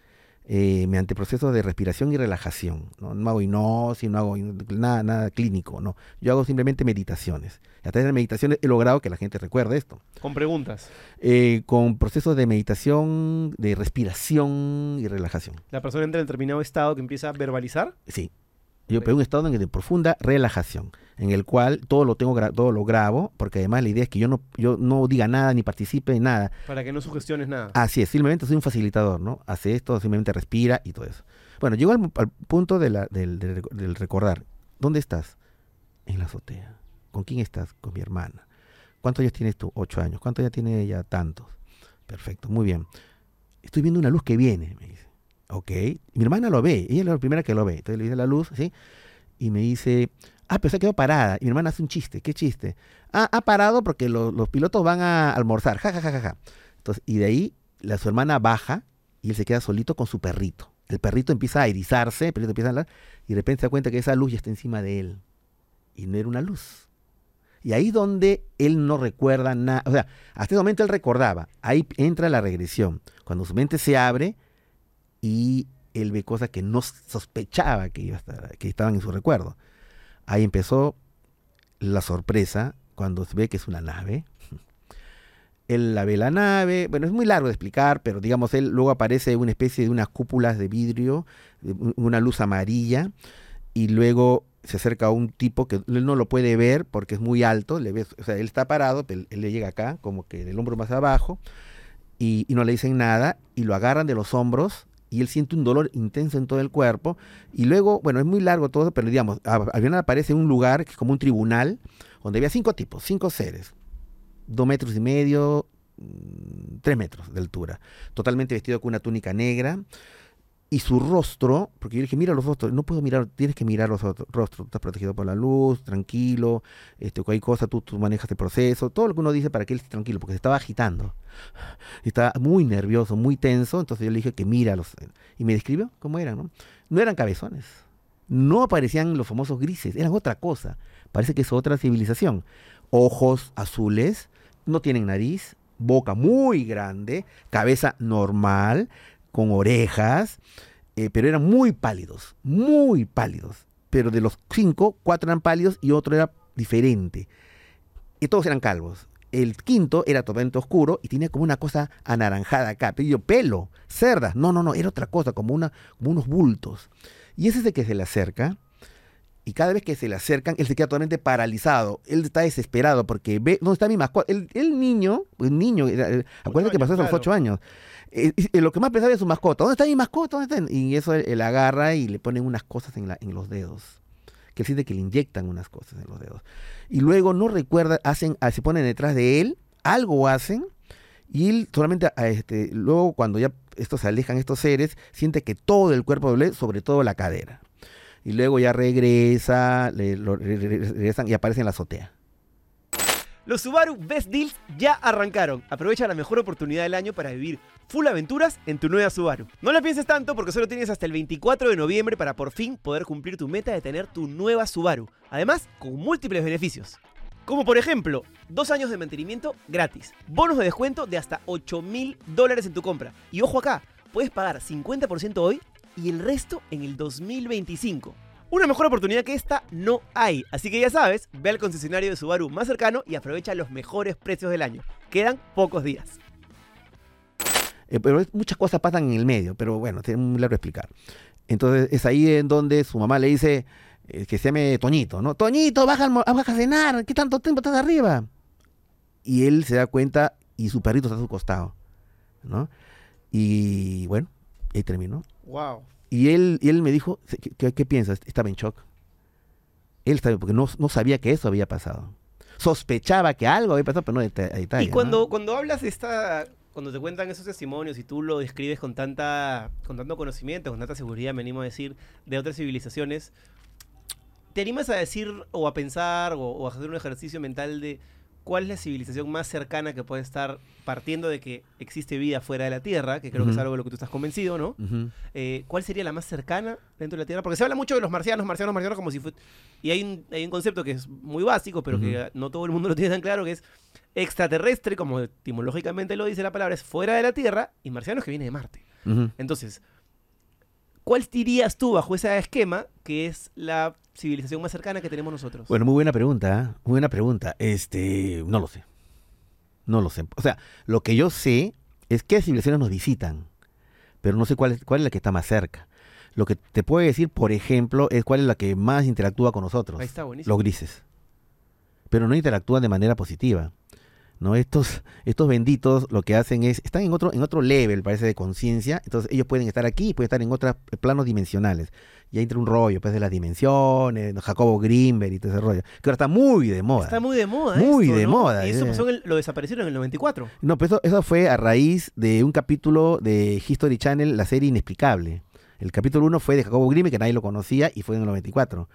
eh, mediante procesos de respiración y relajación. No, no hago hipnosis, no hago nada, nada clínico, no. Yo hago simplemente meditaciones. Y a través de meditaciones he logrado que la gente recuerde esto. Con preguntas. Eh, con procesos de meditación, de respiración y relajación. La persona entra en determinado estado que empieza a verbalizar. Sí. Yo Ok. pego un estado de profunda relajación, en el cual todo lo tengo todo lo grabo, porque además la idea es que yo no, yo no diga nada ni participe en nada. Para que no sugestiones nada. Así es, simplemente soy un facilitador, ¿no? Hace esto, simplemente respira y todo eso. Bueno, llego al, al punto de la- del, del del recordar. ¿Dónde estás? En la azotea. ¿Con quién estás? Con mi hermana. ¿Cuántos años tienes tú? Ocho años. ¿Cuántos ya tiene ella? Tantos. Perfecto, muy bien. Estoy viendo una luz que viene, me dice. Ok. Mi hermana lo ve, ella es la primera que lo ve. Entonces le dice la luz, ¿sí? Y me dice, ah, pero se quedado parada. Y mi hermana hace un chiste. ¿Qué chiste? Ah, ha parado porque lo- los pilotos van a almorzar. Ja, ja, ja, ja, ja. Entonces, y de ahí la, su hermana baja y él se queda solito con su perrito. El perrito empieza a erizarse, el perrito empieza a hablar, y de repente se da cuenta que esa luz ya está encima de él. Y no era una luz. Y ahí donde él no recuerda nada. O sea, hasta ese momento él recordaba. Ahí entra la regresión. Cuando su mente se abre y él ve cosas que no sospechaba que, iba a estar, que estaban en su recuerdo. Ahí empezó la sorpresa cuando se ve que es una nave Él la ve la nave, bueno, es muy largo de explicar, pero digamos, él luego aparece una especie de unas cúpulas de vidrio, una luz amarilla, y luego se acerca a un tipo que él no lo puede ver porque es muy alto, le ves, o sea, él está parado, él, él le llega acá, como que del hombro más abajo, y no le dicen nada, y lo agarran de los hombros, y él siente un dolor intenso en todo el cuerpo, y luego, bueno, es muy largo todo, pero digamos, al final aparece un lugar que es como un tribunal, donde había cinco tipos, cinco seres, dos metros y medio, mm, tres metros de altura, totalmente vestido con una túnica negra, y su rostro, porque yo dije, mira los rostros, no puedo mirar, tienes que mirar los rostros, estás protegido por la luz, tranquilo, este, cualquier cosa, tú, tú manejas el proceso, todo lo que uno dice para que él esté tranquilo, porque se estaba agitando, estaba muy nervioso, muy tenso, entonces yo le dije que mira los, y me describió cómo eran, ¿no? No eran cabezones, no aparecían los famosos grises, eran otra cosa, parece que es otra civilización, ojos azules, no tienen nariz, boca muy grande, cabeza normal, con orejas, eh, pero eran muy pálidos, muy pálidos. Pero de los cinco, cuatro eran pálidos y otro era diferente. Y todos eran calvos. El quinto era totalmente oscuro y tenía como una cosa anaranjada acá. Pero yo, pelo, cerdas. No, no, no, era otra cosa, como, una, como unos bultos. Y ese es el que se le acerca. Y cada vez que se le acercan, él se queda totalmente paralizado. Él está desesperado porque ve, ¿dónde está mi mascota? El, el niño, el niño, eh, acuérdate que pasó a los ocho años. Eh, lo que más pensaba es su mascota. ¿Dónde está mi mascota? Y eso él, agarra y le ponen unas cosas en, los dedos. Que él siente que le inyectan unas cosas en los dedos. Y luego no recuerda, hacen, ah, se ponen detrás de él, algo hacen, y él solamente, ah, este, luego cuando ya estos se alejan, estos seres, siente que todo el cuerpo duele, sobre todo la cadera. Y luego ya regresa, le- regresan y aparece en la azotea. Los Subaru Best Deals ya arrancaron. Aprovecha la mejor oportunidad del año para vivir full aventuras en tu nueva Subaru. No la pienses tanto porque solo tienes hasta el 24 de noviembre para por fin poder cumplir tu meta de tener tu nueva Subaru. Además, con múltiples beneficios. Como por ejemplo, dos años de mantenimiento gratis, bonos de descuento de hasta 8 mil dólares en tu compra. Y ojo acá, puedes pagar 50% hoy y el resto en el 2025. Una mejor oportunidad que esta no hay, así que ya sabes, ve al concesionario de Subaru más cercano y aprovecha los mejores precios del año. Quedan pocos días. Eh, pero muchas cosas pasan en el medio, pero bueno, es muy largo explicar. Entonces es ahí en donde su mamá le dice eh, que se llame Toñito, ¿no? Toñito, baja, baja a cenar, ¿qué tanto tiempo estás arriba? Y él se da cuenta y su perrito está a su costado, ¿no? Y bueno, ahí terminó. Wow. Y él, y él me dijo, ¿qué, qué- qué piensas? Estaba en shock. Él estaba, porque no, no sabía que eso había pasado. Sospechaba que algo había pasado, pero no de detalle. Y ¿no? cuando, cuando hablas de esta, cuando te cuentan esos testimonios y tú lo describes con tanta, con tanto conocimiento, con tanta seguridad, me animo a decir, de otras civilizaciones, ¿te animas a decir o a pensar o, o a hacer un ejercicio mental de cuál es la civilización más cercana que puede estar partiendo de que existe vida fuera de la Tierra, que creo que es algo de lo que tú estás convencido, ¿no? Eh, ¿Cuál sería la más cercana dentro de la Tierra? Porque se habla mucho de los marcianos, marcianos, marcianos, como si fue... Y hay un, hay un concepto que es muy básico, pero que no todo el mundo lo tiene tan claro, que es extraterrestre, como etimológicamente lo dice la palabra, es fuera de la Tierra, y marcianos que viene de Marte. Entonces, ¿cuál dirías tú bajo ese esquema que es la civilización más cercana que tenemos nosotros? Bueno, muy buena pregunta, ¿eh? muy buena pregunta. Este, no lo sé. No lo sé. O sea, lo que yo sé es qué civilizaciones nos visitan, pero no sé cuál es, cuál es la que está más cerca. Lo que te puedo decir, por ejemplo, es cuál es la que más interactúa con nosotros. Ahí está, buenísimo. Los grises. Pero no interactúan de manera positiva. ¿No? Estos, estos benditos lo que hacen es, están en otro, en otro level, parece, de conciencia, entonces ellos pueden estar aquí y pueden estar en otros planos dimensionales. Y ahí entra un rollo, pues, de las dimensiones. Jacobo Grimberg y todo ese rollo, que ahora está muy de moda. Está muy de moda. Muy esto, de ¿no? moda, Y eso eh. pasó en el- lo desaparecieron en el 94. No, pero eso, eso fue a raíz de un capítulo de History Channel, la serie Inexplicable. El capítulo 1 fue de Jacobo Grimm, que nadie lo conocía, y fue en el 94.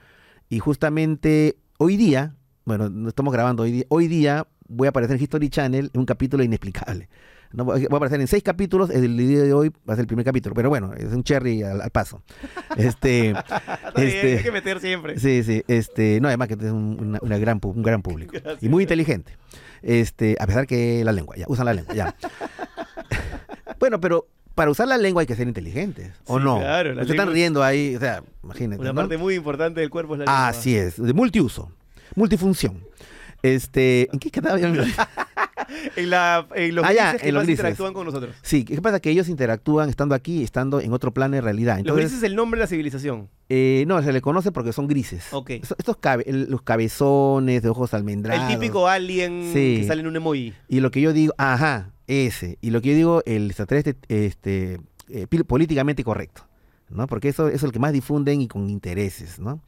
Y justamente hoy día, bueno, no estamos grabando hoy día, hoy día voy a aparecer en History Channel en un capítulo inexplicable. No, voy a aparecer en seis capítulos, el día de hoy va a ser el primer capítulo, pero bueno, es un cherry al, al paso. Este, Este- hay que meter siempre. Sí, sí, este, no, además que es un, una- una gran, pu- un gran público y muy inteligente. Este, a pesar que la lengua, ya, usan la lengua, ya. bueno, pero para usar la lengua hay que ser inteligentes, ¿o Sí, no? claro, la Se están riendo ahí, o sea, imagínate. Una ¿no? parte muy importante del cuerpo es la lengua. Así es, de multiuso, multifunción. Este, ¿en qué quedaba? En, la, en los Ah, ya, que en los interactúan con nosotros. Sí, ¿qué pasa? Que ellos interactúan estando aquí y estando en otro plano de realidad. los Entonces, grises es el nombre de la civilización. eh, no, se le conoce porque son grises. Ok. Estos, estos cabe- el- los cabezones de ojos almendrados. El típico alien Sí. que sale en un emoji. Y lo que yo digo, ajá, ese. Y lo que yo digo, el extraterrestre este, eh, políticamente correcto, ¿no? Porque eso, eso es el que más difunden y con intereses, ¿no?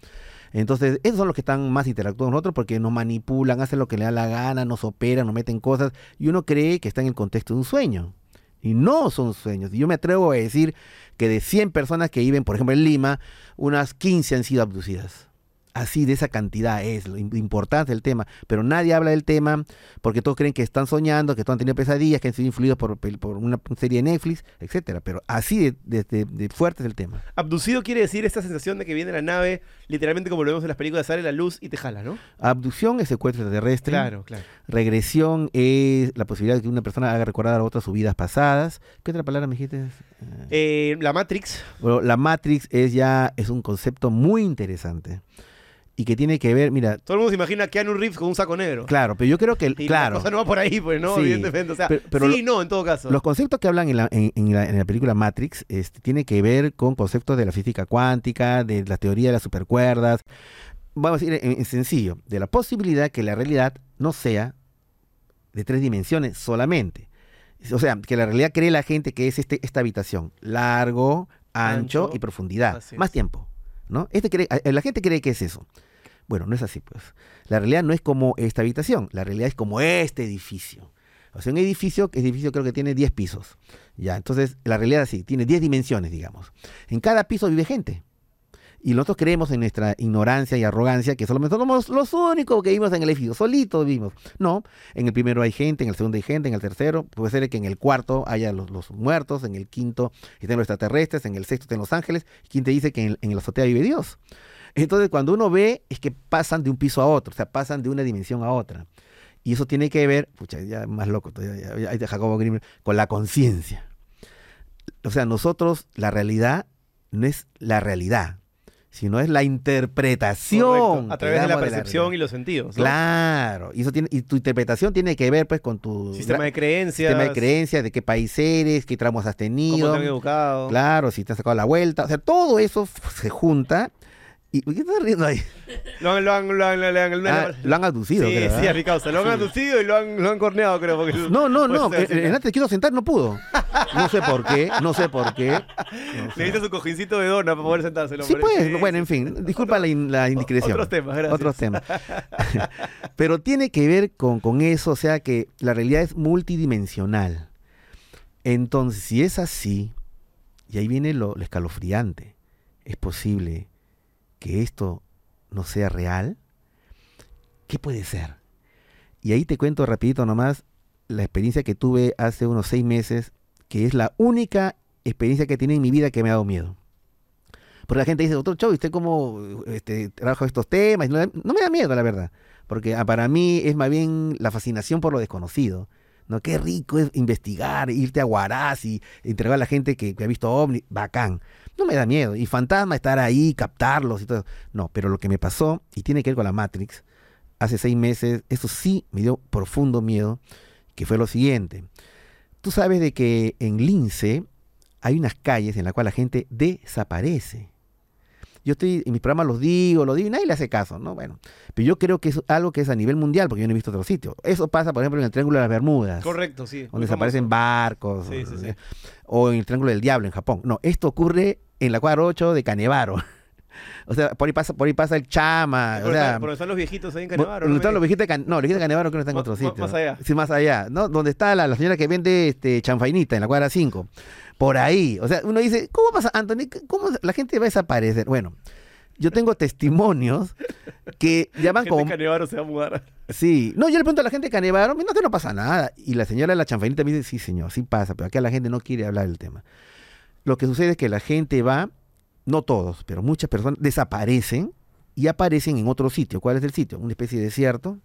Entonces, esos son los que están más interactuando con nosotros porque nos manipulan, hacen lo que le da la gana, nos operan, nos meten cosas y uno cree que está en el contexto de un sueño. Y no son sueños. Y yo me atrevo a decir que de 100 personas que viven, por ejemplo, en Lima, unas 15 han sido abducidas. Así de esa cantidad es lo im- importante del tema. Pero nadie habla del tema porque todos creen que están soñando, que todos han tenido pesadillas, que han sido influidos por, una serie de Netflix, etcétera. Pero así de, de- de- de fuerte es el tema. Abducido quiere decir esta sensación de que viene la nave, literalmente como lo vemos en las películas, sale la luz y te jala, ¿no? Abducción es secuestro extraterrestre. Claro, claro. Regresión es la posibilidad de que una persona haga recordar a otras sus vidas pasadas. ¿Qué otra palabra me dijiste? Eh, la Matrix, Bueno, la Matrix es ya es un concepto muy interesante y que tiene que ver, mira, todo el mundo se imagina a Keanu Reeves con un saco negro. claro, pero yo creo que, el- Y claro, la cosa no va por ahí, pues, ¿no? Sí, Evidentemente. O sea, pero- pero sí lo- y no, en todo caso. los conceptos que hablan en la, en, en la, en la película Matrix este, tiene que ver con conceptos de la física cuántica, de la teoría de las supercuerdas, vamos a decir en, en sencillo, de la posibilidad que la realidad no sea de tres dimensiones solamente. O sea, que la realidad cree la gente que es este, esta habitación, largo, ancho, Ancho, y profundidad, más tiempo, ¿no? Este cree, eh, la gente cree que es eso. Bueno, no es así, pues. La realidad no es como esta habitación, la realidad es como este edificio. O sea, un edificio, edificio creo que tiene 10 pisos. Ya, entonces la realidad es así, tiene 10 dimensiones, digamos. En cada piso vive gente. Y nosotros creemos en nuestra ignorancia y arrogancia que solamente somos los únicos que vivimos en el edificio, solitos vivimos. No, en el primero hay gente, en el segundo hay gente, en el tercero puede ser que en el cuarto haya los, muertos, en el quinto estén los extraterrestres, en el sexto estén los ángeles, y quien te dice que en, en la azotea vive Dios. Entonces cuando uno ve es que pasan de un piso a otro, o sea, pasan de una dimensión a otra. Y eso tiene que ver, pucha, ya más loco, todavía, ya- ya- Jacobo Grimm, con la conciencia. O sea, nosotros, la realidad no es la realidad, sino es la interpretación. Correcto, A través de la percepción y los sentidos. ¿no? Claro, y, eso tiene, y tu interpretación tiene que ver pues con tu Sistema de creencias. sistema de creencias, de qué país eres, qué tramos has Cómo tenido. te han educado. Claro, si te has sacado la vuelta. O sea, todo eso se junta. ¿Y ¿por qué estás riendo ahí? Lo han, lo han, lo han, lo han, Ah, lo han abducido, Sí, creo, sí, ¿ah? a mi causa. Lo han abducido y lo han, lo han corneado, creo. Porque No, no, no. o sea, eh, sí, eh, Renate quiso sentar, no pudo. No sé por qué, no sé por qué. No sé. Necesita su cojincito de dona para poder sentarse. el Sí, pues, bueno, en fin, disculpa la, in- la indiscreción. Otros temas, gracias. Otros temas. Pero tiene que ver con, con eso, o sea que la realidad es multidimensional. Entonces, si es así, y ahí viene lo, lo escalofriante, ¿es posible que esto no sea real? ¿Qué puede ser? Y ahí te cuento rapidito nomás la experiencia que tuve hace unos seis meses, que es la única experiencia que tiene en mi vida que me ha dado miedo. Porque la gente dice, doctor ¿y ¿usted cómo este, trabaja estos temas? No, me da miedo, la verdad. Porque ah, para mí es más bien la fascinación por lo desconocido. ¿no? Qué rico es investigar, irte a Huaraz y entregar a la gente que, que ha visto ovni. Bacán. No me da miedo. Y fantasma, estar ahí, captarlos y todo. No, pero lo que me pasó, y tiene que ver con la Matrix, hace seis meses, eso sí me dio profundo miedo, que fue lo siguiente. Tú sabes de que en Lince hay unas calles en las cuales la gente desaparece. Yo estoy, en mis programas los digo, lo digo y nadie le hace caso, ¿no? Bueno, pero yo creo que es algo que es a nivel mundial, porque yo no he visto otro sitio. Eso pasa, por ejemplo, en el Triángulo de las Bermudas. Correcto, sí. Donde desaparecen famoso. barcos. Sí, sí, sí. O en el Triángulo del Diablo, en Japón. No, esto ocurre en la cuadra 8 de Canevaro. o sea, por ahí pasa, por ahí pasa el Chama. O sea, donde están los viejitos ahí en Canevaro. ¿no? están los viejitos de Can- No, los viejitos de Canevaro creo que están en otro sitio. más allá. Sí, más allá, ¿no? Donde está la, la señora que vende este chanfainita en la cuadra 5. Por ahí. O sea, uno dice, ¿cómo pasa, Anthony? ¿Cómo la gente va a desaparecer? Bueno, yo tengo testimonios que llaman como... Canevaro se va a mudar. Sí. No, yo le pregunto a la gente de Canevaro, no, que no pasa nada. Y la señora de la chanfainita me dice, sí, señor, sí pasa, pero acá la gente no quiere hablar del tema. Lo que sucede es que la gente va, no todos, pero muchas personas desaparecen y aparecen en otro sitio. ¿Cuál es el sitio? Una especie de desierto.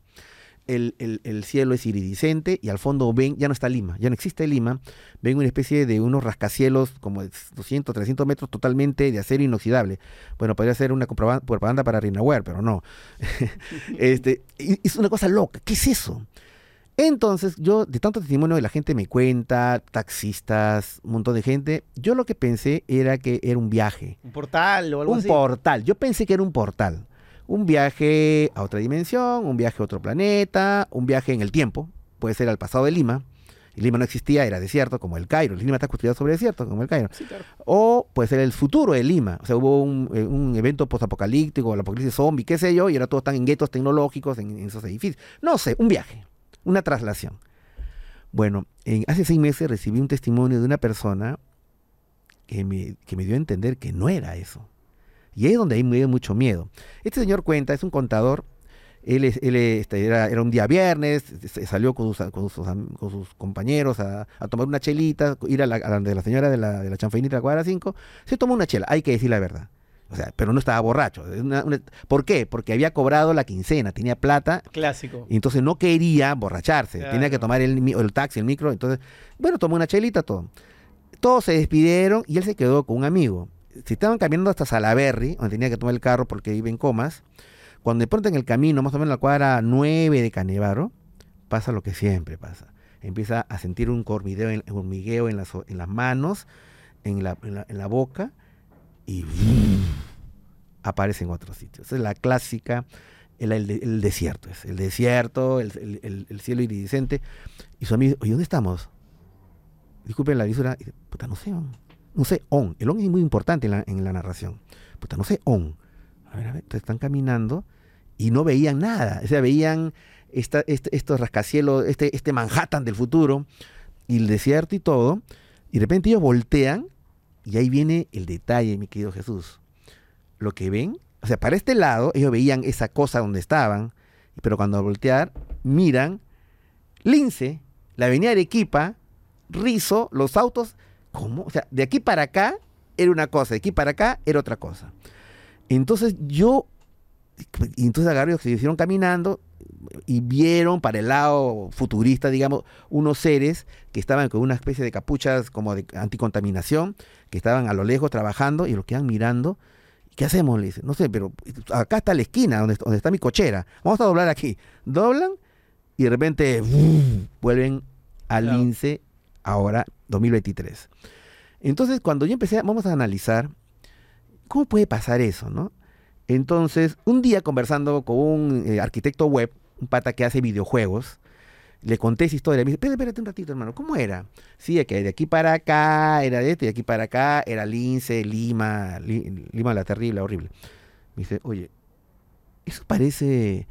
El, el- el cielo es iridiscente y al fondo ven, ya no está Lima, ya no existe Lima, ven una especie de unos rascacielos como de 200, 300 metros totalmente de acero inoxidable. Bueno, podría ser una propaganda para Rinaware, pero no. este, es una cosa loca. ¿Qué es eso? Entonces, yo, de tanto testimonio que la gente me cuenta, taxistas, un montón de gente, yo lo que pensé era que era un viaje, Un portal o algo un así. portal. Yo pensé que era un portal. Un viaje a otra dimensión, un viaje a otro planeta, un viaje en el tiempo. Puede ser al pasado de Lima. Lima no existía, era desierto, como el Cairo. Lima está construido sobre desierto, como el Cairo. Sí, claro. O puede ser el futuro de Lima. O sea, hubo un, eh, un evento postapocalíptico, el apocalipsis zombie, qué sé yo, y ahora todos están en guetos tecnológicos, en, en esos edificios. No sé, un viaje, una traslación. Bueno, en- hace seis meses recibí un testimonio de una persona que me, que me dio a entender que no era eso. Y ahí es donde ahí me dio mucho miedo. Este señor cuenta, es un contador. Él, él este, era, un día viernes, salió con sus, con sus, compañeros a, tomar una chelita, ir a la, de la señora de la, de la de la cuadra 5. Se tomó una chela, hay que decir la verdad. O sea, pero no estaba borracho. Es una- una- ¿Por qué? Porque había cobrado la quincena, tenía plata Clásico. y entonces no quería borracharse. Tenía que tomar el, el taxi, el micro. Entonces, bueno, tomó una chelita, todo. Todos se despidieron y él se quedó con un amigo. Si estaban caminando hasta Salaberry, donde tenía que tomar el carro porque iba en comas, cuando de pronto en el camino, más o menos en la cuadra 9 de Canevaro, pasa lo que siempre pasa. Empieza a sentir un hormigueo en, hormigueo en, las, en las manos, en la, en la- en la boca, y aparece en otro sitio. Esa es la clásica, el, desierto. Es el desierto, el, el- el- el cielo iridiscente. Y su amigo, oye, ¿dónde estamos? Disculpen la visura. Puta, no sé, no sé, on. El on es muy importante en la, narración. Puta, no sé, on. A ver, a ver, entonces están caminando y no veían nada. O sea, veían este, estos rascacielos, este, este Manhattan del futuro y el desierto y todo. Y de repente ellos voltean y ahí viene el detalle, mi querido Jesús. Lo que ven, o sea, para este lado ellos veían esa cosa donde estaban, pero cuando voltear miran Lince, la avenida Arequipa, Rizo, los autos, ¿cómo? O sea, de aquí para acá era una cosa, de aquí para acá era otra cosa. Entonces yo, y entonces agarré, se hicieron caminando y vieron para el lado futurista, digamos, unos seres que estaban con una especie de capuchas como de anticontaminación, que estaban a lo lejos trabajando y lo quedan mirando. ¿Qué hacemos? Le dice, no sé, pero acá está la esquina donde, donde está mi cochera. Vamos a doblar aquí. Doblan y de repente ¡vum! vuelven al Claro. lince ahora 2023. Entonces, cuando yo empecé, vamos a analizar cómo puede pasar eso, ¿no? Entonces, un día conversando con un eh, arquitecto web, un pata que hace videojuegos, le conté esa historia. Me dice, espérate, espérate un ratito, hermano, ¿cómo era? Sí, que de aquí para acá era de esto, y de aquí para acá era Lince, Lima, Li- Lima la terrible, horrible. Me dice, oye, eso parece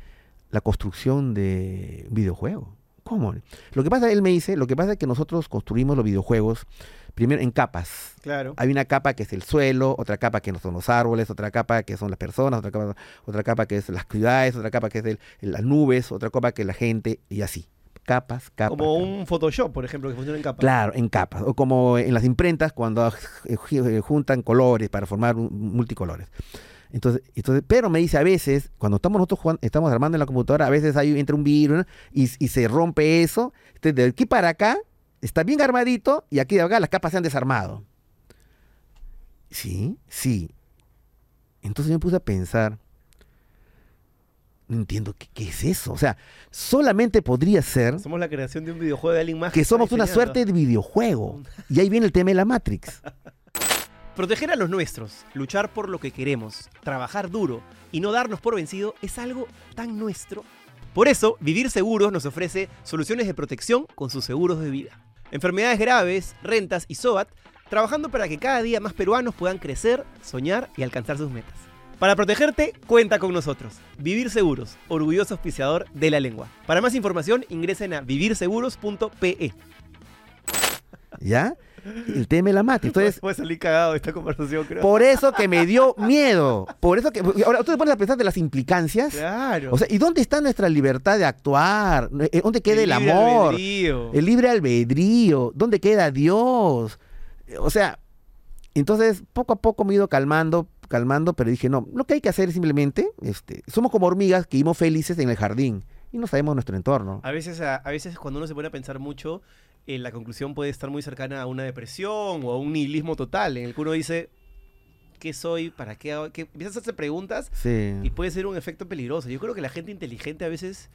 la construcción de un videojuego. ¿Cómo? Lo que pasa, él me dice, lo que pasa es que nosotros construimos los videojuegos primero en capas. Claro. Hay una capa que es el suelo, otra capa que no son los árboles, otra capa que son las personas, otra capa, otra capa que es las ciudades, otra capa que es el- las nubes, otra capa que es la gente, y así. Capas, capas. Como capas. un Photoshop, por ejemplo, que funciona en capa. Claro, en capas. O como en las imprentas cuando eh, eh, juntan colores para formar multicolores. Entonces, entonces, pero me dice a veces, cuando estamos nosotros jugando- estamos armando en la computadora, a veces hay entra un virus ¿no? y, y se rompe eso. Entonces, de aquí para acá está bien armadito y aquí de acá las capas se han desarmado. Sí, sí. Entonces yo me puse a pensar, no entiendo qué, qué es eso. O sea, solamente podría ser Somos la creación de un videojuego de alguien más. que somos una suerte de videojuego. Y ahí viene el tema de la Matrix. Proteger a los nuestros, luchar por lo que queremos, trabajar duro y no darnos por vencido es algo tan nuestro. Por eso, Vivir Seguros nos ofrece soluciones de protección con sus seguros de vida. Enfermedades graves, rentas y SOAT, trabajando para que cada día más peruanos puedan crecer, soñar y alcanzar sus metas. Para protegerte, cuenta con nosotros. Vivir Seguros, orgulloso auspiciador de la lengua. Para más información, ingresen a vivirseguros.pe. ¿Ya? El tema de la Matrix. Entonces, Puede salir cagado de esta conversación, creo. por eso que me dio miedo. Por eso que. Ahora, tú te pones a pensar de las implicancias. Claro. O sea, ¿y dónde está nuestra libertad de actuar? Eh, ¿Dónde queda el, libre amor? albedrío. El libre albedrío. ¿Dónde queda Dios? Eh, O sea, entonces poco a poco me he ido calmando, calmando, pero dije, no, lo que hay que hacer es simplemente, este, somos como hormigas que vivimos felices en el jardín y no sabemos nuestro entorno. A veces, a, a veces cuando uno se pone a pensar mucho, eh, la conclusión puede estar muy cercana a una depresión o a un nihilismo total, en el que uno dice, ¿qué soy? ¿Para qué? hago? ¿Qué? Empiezas a hacerse preguntas Sí. y puede ser un efecto peligroso. Yo creo que la gente inteligente a veces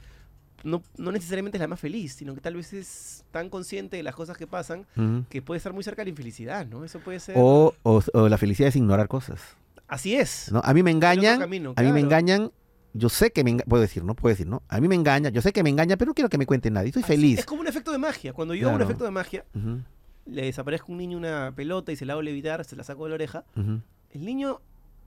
no, no necesariamente es la más feliz, sino que tal vez es tan consciente de las cosas que pasan que puede estar muy cerca de la infelicidad, ¿no? Eso puede ser... o, o- o la felicidad es ignorar cosas. Así es. ¿no? A mí me engañan, camino, a mí me engañan, yo sé que me engañan, puedo decir, ¿no? Puedo decir, ¿no? A mí me engañan, yo sé que me engañan, pero no quiero que me cuente nadie, estoy Así- feliz. Es como un efecto de magia. Cuando yo hago un efecto de magia, le desaparezco a un niño una pelota y se la hago levitar, se la saco de la oreja, el niño,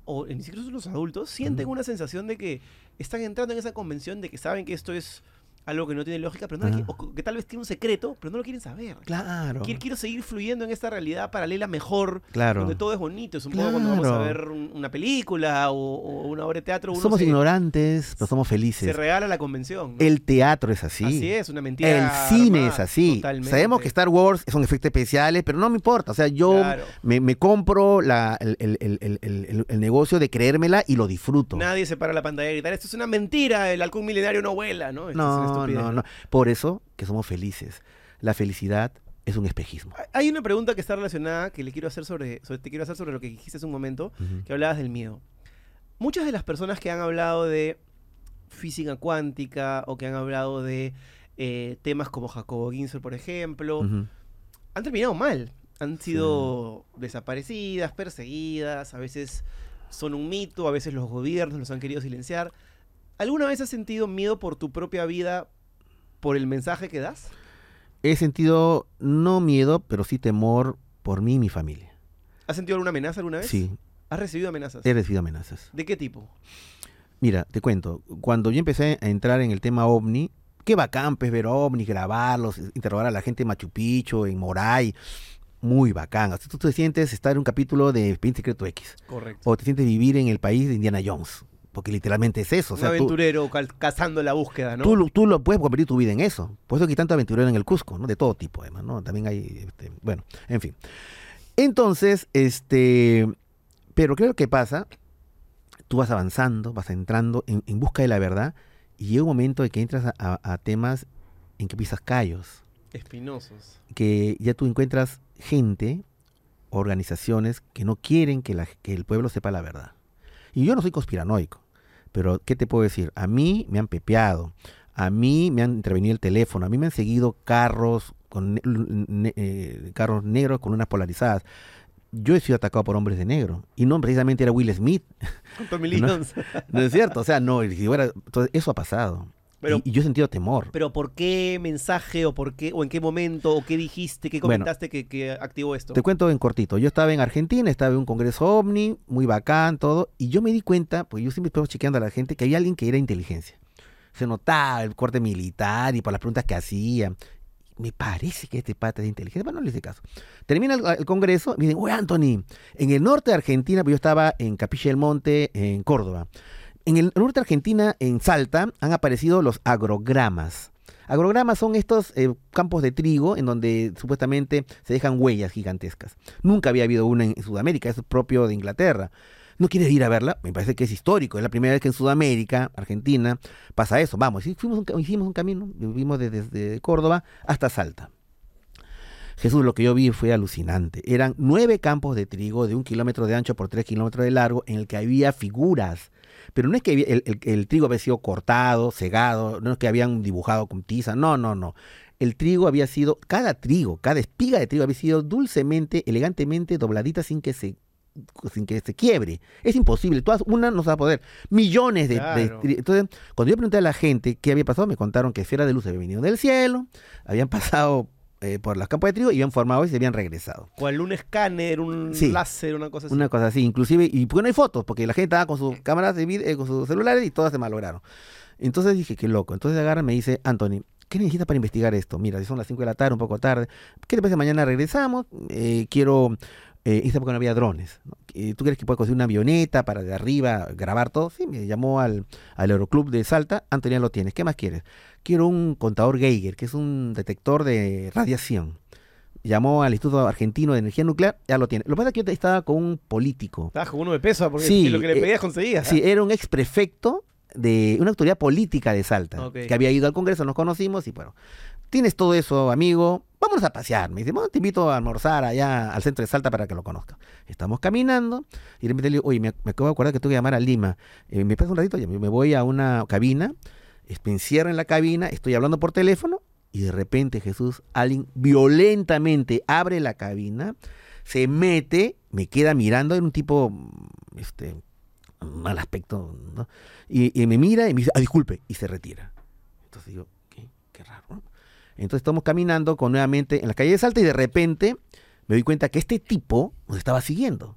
o ni siquiera son los adultos, sienten una sensación de que están entrando en esa convención de que saben que esto es algo que no tiene lógica, pero no qui- o que tal vez tiene un secreto, pero no lo quieren saber. Claro, Quiero, quiero seguir fluyendo en esta realidad paralela mejor, claro. donde todo es bonito. Es un poco cuando vamos a ver un- una película o, o una obra de teatro, uno Somos se, ignorantes, pero somos se felices. regala la convención. ¿no? El teatro es así. Así es, una mentira. El cine armada, es así. totalmente. Sabemos que Star Wars son efectos especiales, pero no me importa. O sea, yo Claro. me, me compro la- el, el- el- el- negocio de creérmela y lo disfruto. Nadie se para la pantalla y gritar, esto es una mentira, el halcón milenario no vuela, ¿no? Esto No, estupidez, no, no. Por eso que somos felices. La felicidad es un espejismo. Hay una pregunta que está relacionada que le quiero hacer sobre, sobre- te quiero hacer sobre lo que dijiste hace un momento, que hablabas del miedo. Muchas de las personas que han hablado de física cuántica o que han hablado de eh, temas como Jacobo Ginsburg, por ejemplo, han terminado mal. Han sido desaparecidas, perseguidas, a veces son un mito, a veces los gobiernos los han querido silenciar. ¿Alguna vez has sentido miedo por tu propia vida, por el mensaje que das? He sentido no miedo, pero sí temor por mí y mi familia. ¿Has sentido alguna amenaza alguna vez? Sí, ¿Has recibido amenazas? he recibido amenazas. ¿De qué tipo? Mira, te cuento, cuando yo empecé a entrar en el tema ovni, qué bacán pues ver ovnis, grabarlos, interrogar a la gente en Machu Picchu, en Moray, muy bacán. Así tú te sientes estar en un capítulo de Expediente Secreto X, Correcto. o te sientes vivir en el país de Indiana Jones, porque literalmente es eso. O un sea, tú, aventurero cazando la búsqueda, ¿no? tú, tú lo puedes convertir tu vida en eso. Por eso que hay tanto aventurero en el Cusco, ¿no? De todo tipo, además, ¿no? También hay, este, bueno, en fin. Entonces, este, pero creo que pasa, tú vas avanzando, vas entrando en, en busca de la verdad, y llega un momento en que entras a, a- a temas en que pisas callos, Espinosos. que ya tú encuentras gente, organizaciones que no quieren que, la- que el pueblo sepa la verdad. Y yo no soy conspiranoico, pero ¿qué te puedo decir? A mí me han pepeado, a mí me han intervenido el teléfono, a mí me han seguido carros, con ne- eh, carros negros con unas polarizadas. Yo he sido atacado por hombres de negro, y no precisamente era Will Smith, Con Tommy Lee Jones. ¿no es cierto? O sea, no, entonces, eso ha pasado. Pero- y, y yo he sentido temor. Pero ¿por qué mensaje o por qué o en qué momento o qué dijiste, qué Bueno, comentaste que, que activó esto? Te cuento en cortito. Yo estaba en Argentina, estaba en un congreso ovni, muy bacán, todo, y yo me di cuenta, porque yo siempre estaba chequeando a la gente, que había alguien que era inteligencia. Se notaba el corte militar y por las preguntas que hacía. Me parece que este pata es inteligente. Bueno, no le hice caso. Termina el, el congreso, me dicen, oye, Anthony, en el norte de Argentina, pues yo estaba en Capilla del Monte, en Córdoba. En el norte Argentina, en Salta, han aparecido los agrogramas. Agrogramas son estos eh, campos de trigo en donde supuestamente se dejan huellas gigantescas. Nunca había habido una en Sudamérica, es propio de Inglaterra. ¿No quieres ir a verla? Me parece que es histórico. Es la primera vez que en Sudamérica, Argentina, pasa eso. Vamos, fuimos un hicimos un camino, vivimos desde Córdoba hasta Salta. Jesús, lo que yo vi fue alucinante. Eran nueve campos de trigo de un kilómetro de ancho por tres kilómetros de largo en el que había figuras. Pero no es que había- el, el- el trigo había sido cortado, segado, no es que habían dibujado con tiza, no, no, no. El trigo había sido, cada trigo, cada espiga de trigo había sido dulcemente, elegantemente dobladita sin que se sin que se quiebre. Es imposible. Todas, una no se va a poder. Millones de, Claro. Entonces, cuando yo pregunté a la gente qué había pasado, me contaron que esferas de luz habían venido del cielo, habían pasado eh, por las campos de trigo y habían formado y se habían regresado. ¿Cuál un escáner, un Sí. láser, una cosa así? Una cosa así, inclusive, y porque no hay fotos, porque la gente estaba con sus cámaras de vid- eh, con sus celulares y todas se malograron. Entonces dije, qué loco. Entonces agarra y me dice, Anthony, ¿qué necesitas para investigar esto? Mira, si son las 5 de la tarde, un poco tarde, ¿qué te parece mañana regresamos? Eh, quiero, eh, época no había drones. ¿no? Eh, ¿Tú crees que puedes conseguir una avioneta para de arriba grabar todo? Sí, me llamó al, al Aeroclub de Salta, Anthony ya lo tienes, ¿qué más quieres? Quiero un contador Geiger, que es un detector de radiación. Llamó al Instituto Argentino de Energía Nuclear, ya lo tiene. Lo que pasa es que yo estaba con un político. Estabas con uno de peso porque Sí, lo que le eh, pedías conseguías. Sí, era un ex prefecto de una autoridad política de Salta, que había ido al Congreso, nos conocimos y bueno, tienes todo eso, amigo, vámonos a pasear. Me dice, bueno, te invito a almorzar allá al centro de Salta para que lo conozca. Estamos caminando y de repente le digo, oye, me, me acabo de acordar que tengo que llamar a Lima. Eh, ¿Me pasa un ratito? Me voy a una cabina me encierro en la cabina, estoy hablando por teléfono y de repente Jesús, alguien violentamente abre la cabina, se mete, me queda mirando, era un tipo, este, mal aspecto, ¿no? y, me mira y me dice, ah, disculpe, y se retira. Entonces digo, qué, qué raro. Entonces estamos caminando con nuevamente en la calle de Salta y de repente me doy cuenta que este tipo nos estaba siguiendo.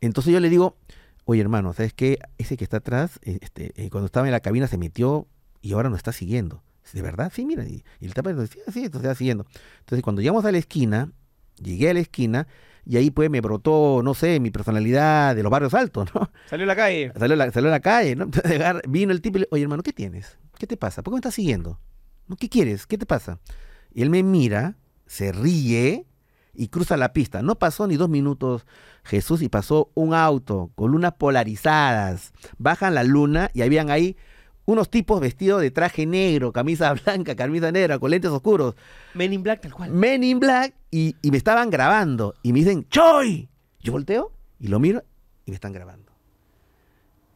Entonces yo le digo, oye hermano, ¿sabes qué? Ese que está atrás, este, eh, cuando estaba en la cabina se metió y ahora nos está siguiendo. ¿De verdad? Sí, mira. Y, y el tapa decía, sí, nos está siguiendo. Entonces cuando llegamos a la esquina, llegué a la esquina y ahí pues me brotó, no sé, mi personalidad de los barrios altos, ¿no? Salió a la calle. Salió a la, salió a la calle, ¿no? Vino el tipo y le oye hermano, ¿qué tienes? ¿Qué te pasa? ¿Por qué me estás siguiendo? ¿Qué quieres? ¿Qué te pasa? Y él me mira, se ríe y cruza la pista. No pasó ni dos minutos Jesús y pasó un auto con lunas polarizadas. Bajan la luna y habían ahí unos tipos vestidos de traje negro, camisa blanca, camisa negra, con lentes oscuros. Men in Black tal cual. Men in Black y, y me estaban grabando y me dicen, ¡Choy! Yo volteo y lo miro y me están grabando.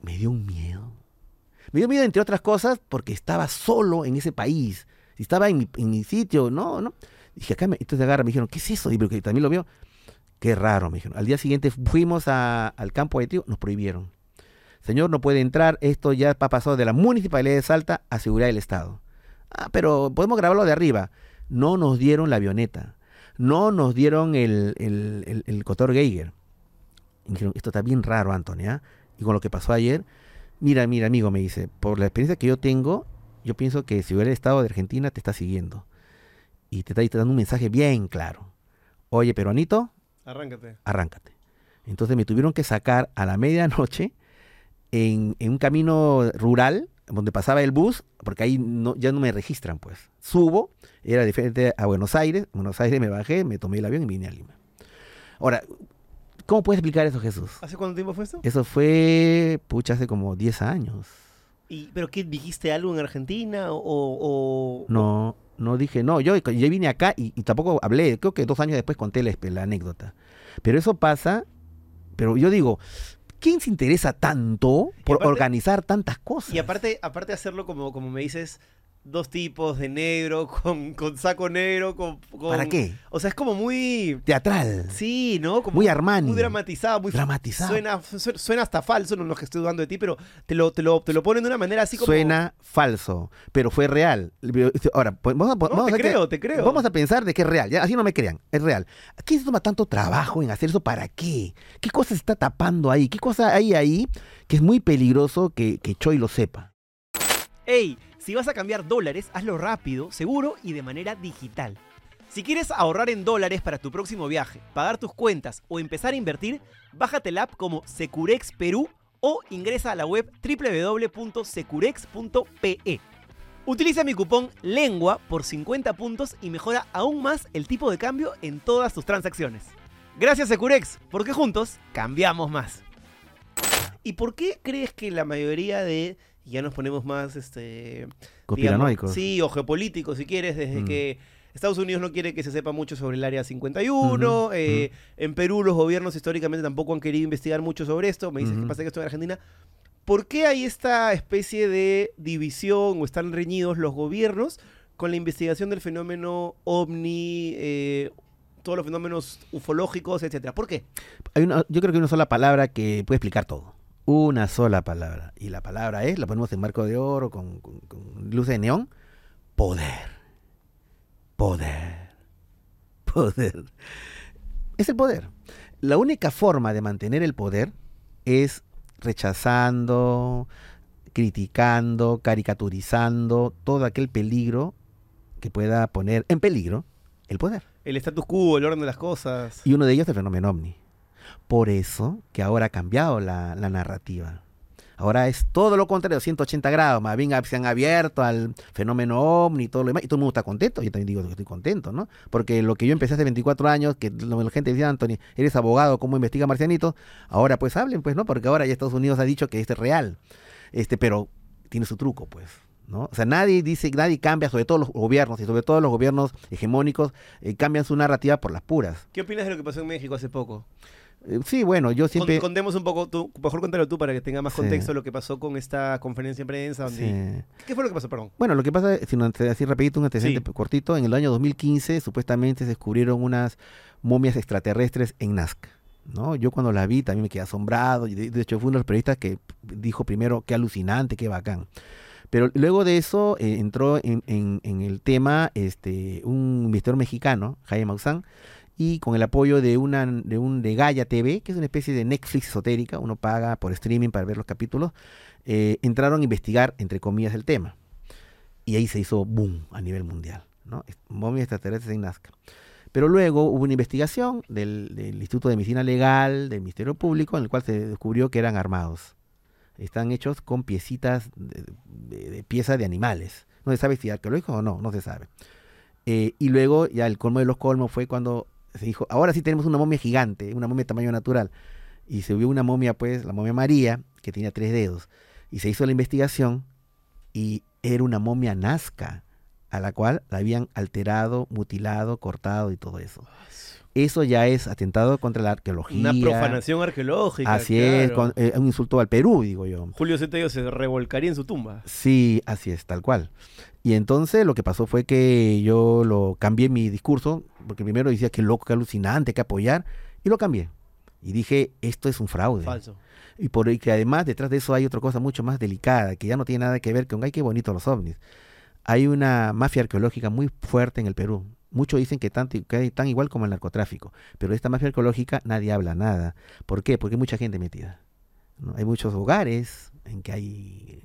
Me dio un miedo. Me dio miedo, entre otras cosas, porque estaba solo en ese país. Si estaba en mi, en mi sitio, no, no. Dije, acá me, entonces agarra, me dijeron, ¿qué es eso? Y porque también lo veo. Qué raro, me dijeron. Al día siguiente fuimos a- al campo de tío, nos prohibieron. Señor, no puede entrar, esto ya ha pasado de la municipalidad de Salta a seguridad del Estado. Ah, pero podemos grabarlo de arriba. No nos dieron la avioneta. No nos dieron el, el, el, el cotor Geiger. Y me dijeron, esto está bien raro, Antonia. Y con lo que pasó ayer, mira, mira, amigo, me dice, por la experiencia que yo tengo, yo pienso que si hubiera el Estado de Argentina te está siguiendo. Y te está, dando un mensaje bien claro. Oye, peruanito, Arráncate. arráncate. Entonces me tuvieron que sacar a la medianoche en, en un camino rural donde pasaba el bus, porque ahí no, ya no me registran, pues. Subo, era diferente a Buenos Aires, en Buenos Aires me bajé, me tomé el avión y vine a Lima. Ahora, ¿cómo puedes explicar eso, Jesús? ¿Hace cuánto tiempo fue esto? Eso fue, pucha, hace como 10 años. ¿Y, ¿Pero qué? ¿Dijiste algo en Argentina? ¿O, o- No, no dije, no, yo, yo vine acá y, y tampoco hablé, creo que dos años después conté la, la anécdota. Pero eso pasa, pero yo digo, ¿quién se interesa tanto por aparte- organizar tantas cosas? Y aparte, aparte de hacerlo como, como me dices, dos tipos de negro, con, con saco negro, con, con- ¿Para qué? O sea, es como muy... Teatral, Sí, ¿no? Como muy Armani, Muy dramatizado, muy... dramatizado. Suena, su- suena hasta falso, no lo que estoy dudando de ti, pero te lo, te lo, te lo ponen de una manera así como... Suena falso, pero fue real. Ahora, pues, vamos a, No, vamos te a que- creo, te creo. Vamos a pensar de que es real, ya, así no me crean, es real. ¿Quién se toma tanto trabajo en hacer eso? ¿Para qué? ¿Qué cosa se está tapando ahí? ¿Qué cosa hay ahí que es muy peligroso que, que Choi lo sepa? Ey, si vas a cambiar dólares, hazlo rápido, seguro y de manera digital. Si quieres ahorrar en dólares para tu próximo viaje, pagar tus cuentas o empezar a invertir, bájate la app como Securex Perú o ingresa a la web www.securex.pe. Utiliza mi cupón LENGUA por 50 puntos y mejora aún más el tipo de cambio en todas tus transacciones. Gracias Securex, porque juntos cambiamos más. ¿Y por qué crees que la mayoría de, y ya nos ponemos más, este, digamos, sí, o geopolíticos si quieres, desde Mm. que Estados Unidos no quiere que se sepa mucho sobre el área 51, Ujú, eh, en Perú los gobiernos históricamente tampoco han querido investigar mucho sobre esto, me dices que Ujú. pasa que esto en Argentina. ¿Por qué hay esta especie de división o están reñidos los gobiernos con la investigación del fenómeno ovni, eh, todos los fenómenos ufológicos, etcétera? ¿Por qué? Hay una- yo creo que hay una sola palabra que puede explicar todo. Una sola palabra. Y la palabra es, la ponemos en marco de oro con, con, con luz de neón, poder. Poder. Poder. Es el poder. La única forma de mantener el poder es rechazando, criticando, caricaturizando todo aquel peligro que pueda poner en peligro el poder. El status quo, el orden de las cosas. Y uno de ellos es el fenómeno ovni. Por eso que ahora ha cambiado la, narrativa. Ahora es todo lo contrario, 180 grados. Más bien se han abierto al fenómeno ovni y todo lo demás. Y todo el mundo está contento. Yo también digo que estoy contento, ¿no? Porque lo que yo empecé hace 24 años, que la gente decía, Anthony, eres abogado, ¿cómo investiga marcianitos? Ahora pues hablen, pues, ¿no? Porque ahora ya Estados Unidos ha dicho que este es real. Este, pero tiene su truco, pues. O sea, nadie dice, nadie cambia, sobre todo los gobiernos, y sobre todo los gobiernos hegemónicos, eh, cambian su narrativa por las puras. ¿Qué opinas de lo que pasó en México hace poco? Eh, sí, bueno, yo siempre... contemos un poco, tú, mejor cuéntalo tú para que tenga más Sí. contexto lo que pasó con esta conferencia de prensa. Donde, Sí. ¿Qué fue lo que pasó, perdón? Bueno, lo que pasa, si no, así rapidito, un antecedente Sí. cortito, en el año 2015 supuestamente se descubrieron unas momias extraterrestres en Nazca. ¿no? Yo cuando la vi también me quedé asombrado, y de, de hecho fue uno de los periodistas que dijo primero, qué alucinante, qué bacán. Pero luego de eso eh, entró en, en- en el tema este, un investigador mexicano, Jaime Maussan, y con el apoyo de una de un de Gaia TV, que es una especie de Netflix esotérica, uno paga por streaming para ver los capítulos, eh, entraron a investigar, entre comillas, el tema. Y ahí se hizo boom a nivel mundial, ¿no? Momias extraterrestres en Nazca. Pero luego hubo una investigación del, del Instituto de Medicina Legal, del Ministerio Público, en el cual se descubrió que eran armados. Están hechos con piecitas de, de- de piezas de animales. No se sabe si arqueológico o no, no se sabe. Eh, y luego ya el colmo de los colmos fue cuando se dijo, ahora sí tenemos una momia gigante, una momia de tamaño natural. Y se vio una momia, pues, la momia María, que tenía tres dedos. Y se hizo la investigación y era una momia nazca, a la cual la habían alterado, mutilado, cortado y todo eso. Eso ya es atentado contra la arqueología. Una profanación arqueológica. Así es, claro. con- eh, un insulto al Perú, digo yo. Julio Centello se revolcaría en su tumba. Sí, así es, tal cual. Y entonces lo que pasó fue que yo lo cambié mi discurso, porque primero decía que loco, que alucinante, que apoyar, y lo cambié. Y dije, esto es un fraude. Falso. Y por y que además detrás de eso hay otra cosa mucho más delicada, que ya no tiene nada que ver con, ay, qué bonito los ovnis. Hay una mafia arqueológica muy fuerte en el Perú. Muchos dicen que, tanto, que es tan igual como el narcotráfico. Pero de esta mafia arqueológica nadie habla nada. ¿Por qué? Porque hay mucha gente metida. ¿no? Hay muchos hogares en que hay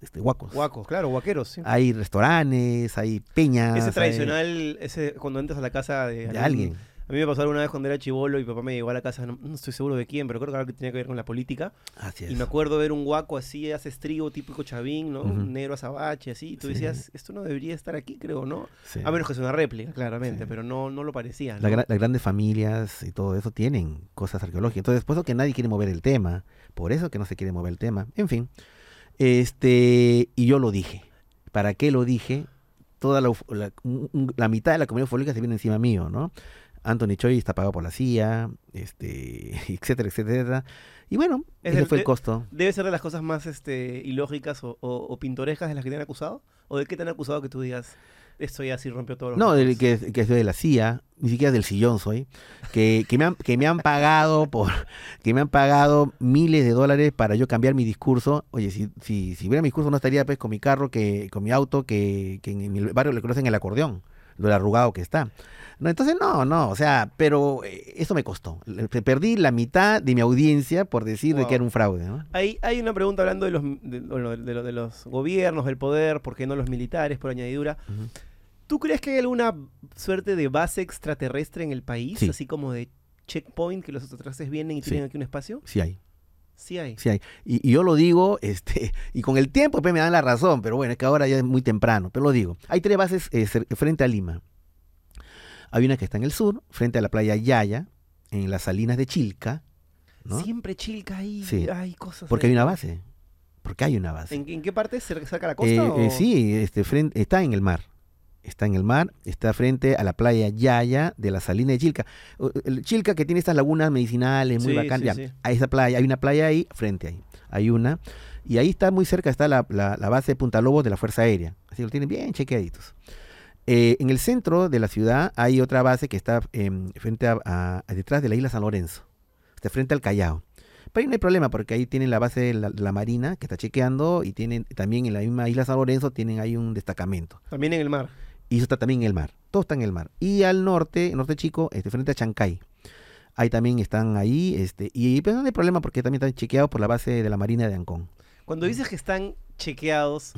este, huacos. Guacos, claro, guaqueros. sí. Hay restaurantes, hay peñas. Ese hay- tradicional, ese cuando entras a la casa de, alguien. A mí me pasó alguna vez cuando era chivolo y papá me llegó a la casa, no, no estoy seguro de quién, pero creo que algo que tenía que ver con la política. Así es. Y me acuerdo ver un guaco así, hace estrigo, típico chavín, ¿no? Ujú. Negro azabache, así. Y tú Sí. decías, esto no debería estar aquí, creo, ¿no? Sí. A menos que sea una réplica, claramente, Sí. pero no, no lo parecía. La ¿no? gra- las grandes familias y todo eso tienen cosas arqueológicas. Entonces, por eso que nadie quiere mover el tema. Por eso que no se quiere mover el tema. En fin. Este, y yo lo dije. ¿Para qué lo dije? Toda la, la- la mitad de la comunidad ufológica se viene encima mío, ¿no? Anthony Choi está pagado por la CIA, este, etcétera, etcétera. Y bueno, Es ese el- fue el costo. ¿Debe ser de las cosas más este, ilógicas o, o- o pintorescas de las que te han acusado? ¿O de qué te han acusado que tú digas, esto ya sí rompió todos los No, del, récords"? que, que soy de la CIA, ni siquiera del sillón soy, que, que, me han, que me han pagado por, que me han pagado miles de dólares para yo cambiar mi discurso. Oye, si, si, si hubiera mi discurso no estaría pues con mi carro, que, con mi auto, que, que en mi barrio le conocen el acordeón, lo arrugado que está. No, entonces no, no, o sea, pero eh, eso me costó. Perdí la mitad de mi audiencia por decir de que era un fraude, ¿no? Hay, hay una pregunta hablando de los, de, de de los gobiernos, del poder, ¿por qué no los militares, por añadidura? Ujú. ¿Tú crees que hay alguna suerte de base extraterrestre en el país? Sí. Así como de checkpoint, que los extraterrestres vienen y Sí. tienen aquí un espacio? Sí hay. Sí hay. Sí hay. Y, y yo lo digo, este, y con el tiempo pues, me dan la razón, pero bueno, es que ahora ya es muy temprano, pero lo digo. Hay tres bases eh, frente a Lima. Hay una que está en el sur, frente a la playa Yaya, en las salinas de Chilca, ¿no? Siempre chilca ahí, Sí. hay cosas. Porque ahí. hay una base. Porque hay una base. ¿En, en qué parte? ¿Cerca cerca de la costa? Eh, o- eh, sí, este, frente, está en el mar. Está en el mar, está frente a la playa Yaya de la salina de Chilca. El Chilca que tiene estas lagunas medicinales muy Sí, bacán. sí, ya. sí. A esa playa, hay una playa ahí, frente ahí. Hay una. Y ahí está muy cerca, está la, la- la base de Punta Lobos de la Fuerza Aérea. Así lo tienen bien chequeaditos. Eh, en el centro de la ciudad hay otra base que está em, frente a, a- a- detrás de la isla San Lorenzo. Está frente al Callao. Pero ahí no hay problema porque ahí tienen la base de la, de la Marina que está chequeando y tienen también en la misma isla San Lorenzo tienen ahí un destacamento. También en el mar. Y eso está también en el mar. Todo está en el mar. Y al norte, norte chico, este, frente a Chancay. Ahí también están ahí, este, y pues no hay problema porque también están chequeados por la base de la Marina de Ancón. Cuando dices que están chequeados,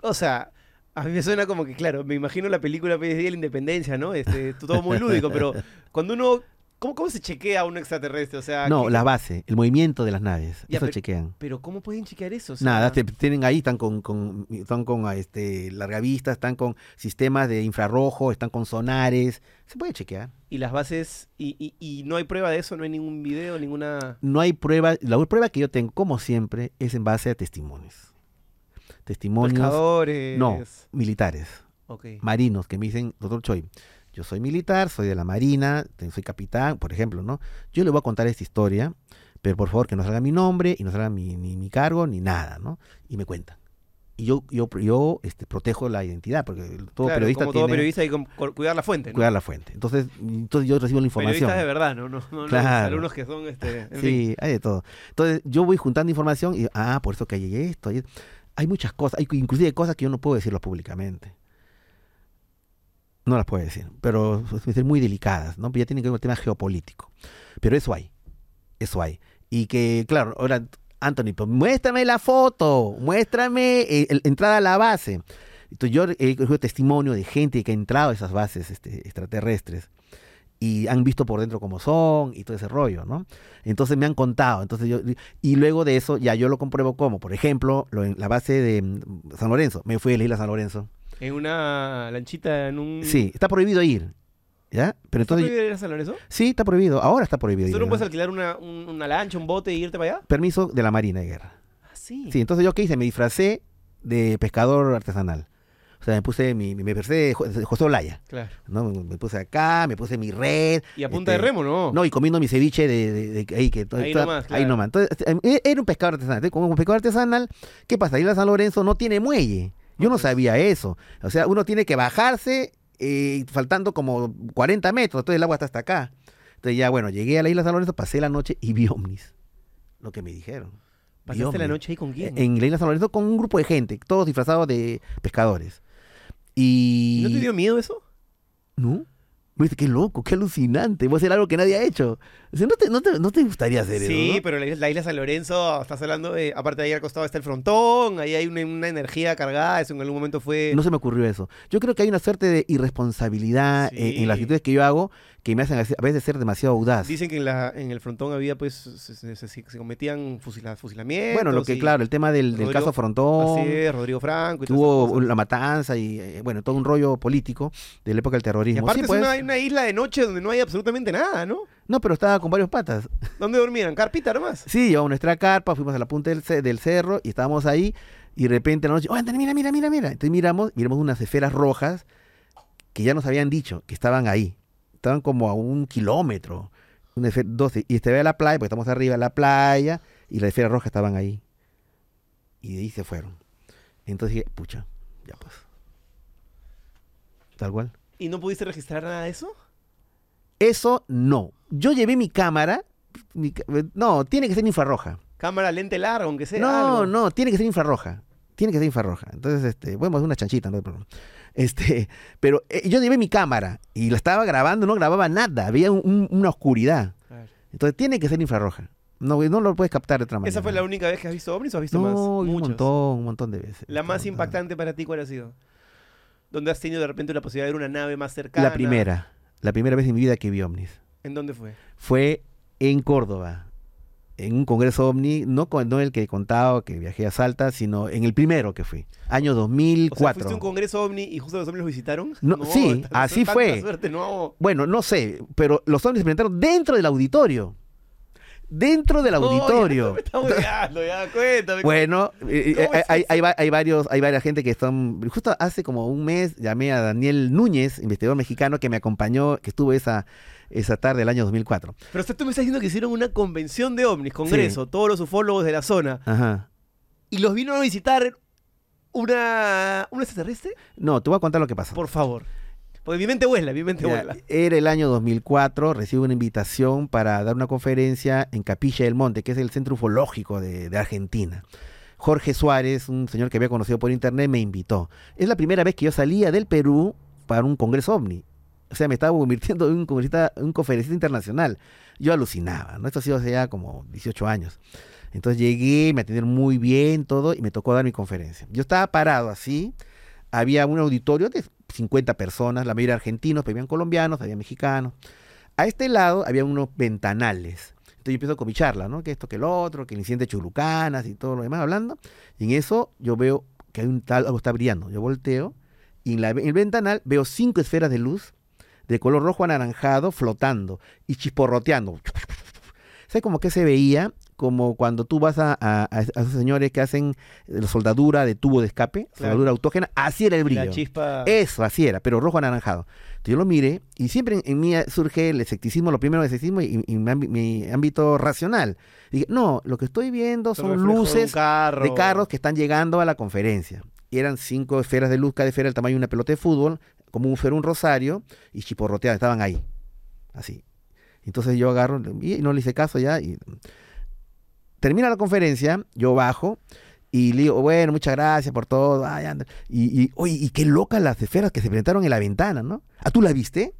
o sea, a mí me suena como que, claro, me imagino la película pues, Día de la Independencia, ¿no? Este, todo muy lúdico, pero cuando uno... ¿Cómo, cómo se chequea un extraterrestre? O sea, No, ¿qué- la base, el movimiento de las naves, Ya, eso pero- chequean. Pero ¿cómo pueden chequear eso? O sea, Nada, te- tienen ahí, están con, con, están con este, largavistas, están con sistemas de infrarrojo, están con sonares, se puede chequear. Y las bases... Y, y, y no hay prueba de eso, no hay ningún video, ninguna... No hay prueba, la prueba que yo tengo, como siempre, es en base a testimonios. Testimonios Pescadores... no. militares. Marinos que me dicen, doctor Choi, yo soy militar, soy de la Marina, soy capitán, por ejemplo, ¿no? Yo le voy a contar esta historia, pero por favor que no salga mi nombre y no salga mi, ni mi cargo ni nada, ¿no? Y me cuentan. Y yo, yo, yo este, protejo la identidad, porque todo Claro, periodista como todo tiene periodista hay que cu- cuidar la fuente, cuidar la fuente. Entonces, entonces yo recibo la información. Periodistas de verdad, ¿no? No, no, Claro. alumnos que son, este, en fin. Sí, hay de todo. Entonces, yo voy juntando información y, ah, por eso que hay esto. Hay, hay muchas cosas, hay inclusive cosas que yo no puedo decirlo públicamente. No las puedo decir, pero son muy delicadas, ¿no? Ya tienen que ver con el tema geopolítico. Pero eso hay, eso hay. Y que, claro, ahora, Anthony, pues muéstrame la foto, muéstrame eh, el- entrada a la base. Entonces, yo he cogido testimonio de gente que ha entrado a esas bases este, extraterrestres y han visto por dentro cómo son y todo ese rollo, ¿no? Entonces me han contado, entonces yo y luego de eso ya yo lo compruebo como, por ejemplo, lo en la base de mm, San Lorenzo, me fui a la isla San Lorenzo. En una lanchita, en un... Sí, está prohibido ir. ¿Ya? Pero ¿Está entonces prohibido ir a San Lorenzo? sí, está prohibido, ahora está prohibido ir. ¿Tú no puedes alquilar una, un- una lancha, un bote y irte para allá? Permiso de la Marina de Guerra. Ah, sí. Sí, entonces yo qué hice, me disfracé de pescador artesanal. O sea, me puse mi, mi- me disfracé de Jo- de José Olaya, Claro. ¿no? Me puse acá, me puse mi red. Y a punta este, de remo, ¿no? No, y comiendo mi ceviche de, de- de- ahí que todo- Ahí nomás, ahí claro. nomás. Entonces, eh, era un pescador artesanal. Entonces, como un pescador artesanal, ¿qué pasa? Isla San Lorenzo no tiene muelle. Yo no sabía eso. O sea, uno tiene que bajarse eh, faltando como 40 metros, entonces el agua está hasta acá. Entonces ya, bueno, llegué a la isla San Lorenzo, pasé la noche y vi ovnis. Lo que me dijeron. ¿Pasaste la noche ahí con quién? En la isla San Lorenzo con un grupo de gente, todos disfrazados de pescadores. ¿Y Y... ¿No te dio miedo eso? ¿No? Me dice, qué loco, qué alucinante. Voy a hacer algo que nadie ha hecho. ¿no, te, no, te, no te gustaría hacer eso? Sí, no? pero la, isla- la isla San Lorenzo, estás hablando de, aparte de ahí al costado está el frontón, ahí hay una, una energía cargada, eso en algún momento fue... No se me ocurrió eso. Yo creo que hay una suerte de irresponsabilidad en, en las Sí. actitudes que yo hago que me hacen a veces ser demasiado audaz. Dicen que en, la, en el frontón había, pues, se, se- se- se cometían fusila- fusilamientos. bueno, lo que, y- claro, el tema del, caso Frontón, Así es, Rodrigo Franco y hubo la matanza y, eh, bueno, todo un rollo político de la época del Y terrorismo. aparte Sí, es pues. una, una isla de noche donde no hay absolutamente nada, ¿no? No, pero estaba con varios patas. ¿Dónde dormían? ¿Carpita nomás? Sí, llevamos nuestra carpa, fuimos a la punta del, ce- del cerro y estábamos ahí y de repente en la noche, oye, Anthony, mira, mira, mira, mira. Entonces miramos, miramos unas esferas rojas que ya nos habían dicho que estaban ahí. Estaban como a un kilómetro. Una esfe- 12, y este ve a la playa, porque estamos arriba de la playa, y las esferas rojas estaban ahí. Y de ahí se fueron. Entonces dije, pucha, ya pues. Tal cual. ¿Y no pudiste registrar nada de eso? Eso no. Yo llevé mi cámara. mi ca- no, tiene que ser infrarroja. Cámara, lente larga, aunque sea No, algo. no, tiene que ser infrarroja. Tiene que ser infrarroja. Entonces, este, bueno, es una chanchita, no hay problema. Este, pero eh, yo llevé mi cámara y la estaba grabando, no grababa nada, había un- un- una oscuridad. Entonces tiene que ser infrarroja. No, no lo puedes captar de otra manera. ¿Esa fue la única vez que has visto ovnis o has visto no, más? un Muchos. montón, un montón de veces. La más montón. impactante para ti, ¿cuál ha sido? ¿Dónde has tenido de repente la posibilidad de ver una nave más cercana? La primera, la primera vez en mi vida que vi ovnis. ¿En dónde fue? Fue en Córdoba, en un congreso ovni, no, no el que he contado que viajé a Salta, sino en el primero que fui, año O sea, 2004. ¿fuiste un congreso ovni y justo los ovnis los visitaron? No, sí, así fue. suerte, no. Bueno, no sé, pero los ovnis se presentaron dentro del auditorio. Dentro del auditorio. No, ya me está hueveando, ya, cuéntame. Bueno, eh, ¿Cómo eh, hay varios, hay varias gente que están. Justo hace como un mes llamé a Daniel Núñez, investigador mexicano, que me acompañó, que estuvo esa, esa tarde del año 2004. Pero usted tú me estás diciendo que hicieron una convención de ovnis, congreso, todos los ufólogos de la zona, Ajá. y los vino a visitar una, un extraterrestre? No, te voy a contar lo que pasó. Por favor. Porque mi mente vuela, mi mente vuela. era el año 2004, recibo una invitación para dar una conferencia en Capilla del Monte, que es el centro ufológico de, de Argentina. Jorge Suárez, un señor que había conocido por internet, me invitó. Es la primera vez que yo salía del Perú para un congreso ovni. O sea, me estaba convirtiendo en un, congresista- un conferencista internacional. Yo alucinaba, ¿no? Esto ha sido hace ya como 18 años. Entonces llegué, me atendieron muy bien, todo, y me tocó dar mi conferencia. Yo estaba parado así, había un auditorio de 50 personas, la mayoría argentinos, pero habían colombianos, había mexicanos. A este lado había unos ventanales. Entonces yo empiezo con mi charla, ¿no? Que esto, que lo otro, que el incidente de Chulucanas y todo lo demás hablando. Y en eso yo veo que hay un tal, algo está brillando. Yo volteo y en, la- en el ventanal veo cinco esferas de luz de color rojo anaranjado flotando y chisporroteando. ¿Sabes como que se veía? como cuando tú vas a, a- a esos señores que hacen eh, soldadura de tubo de escape, Claro. soldadura autógena, así era el brillo. La chispa. Eso, así era, pero rojo anaranjado. Entonces yo lo miré y siempre en, en mí surge el escepticismo, lo primero el escepticismo y, y mi, ámbi- mi ámbito racional. Dije, no, lo que estoy viendo son de luces carro. de carros que están llegando a la conferencia. Y eran cinco esferas de luz, cada esfera del tamaño de una pelota de fútbol, como un un rosario, y chiporroteadas, estaban ahí. Así. Entonces yo agarro y no le hice caso ya. Y... Termina la conferencia, yo bajo y le digo, bueno, muchas gracias por todo. ay. Y, y, y qué locas las esferas que se presentaron en la ventana, ¿no? ¿Ah, tú la viste?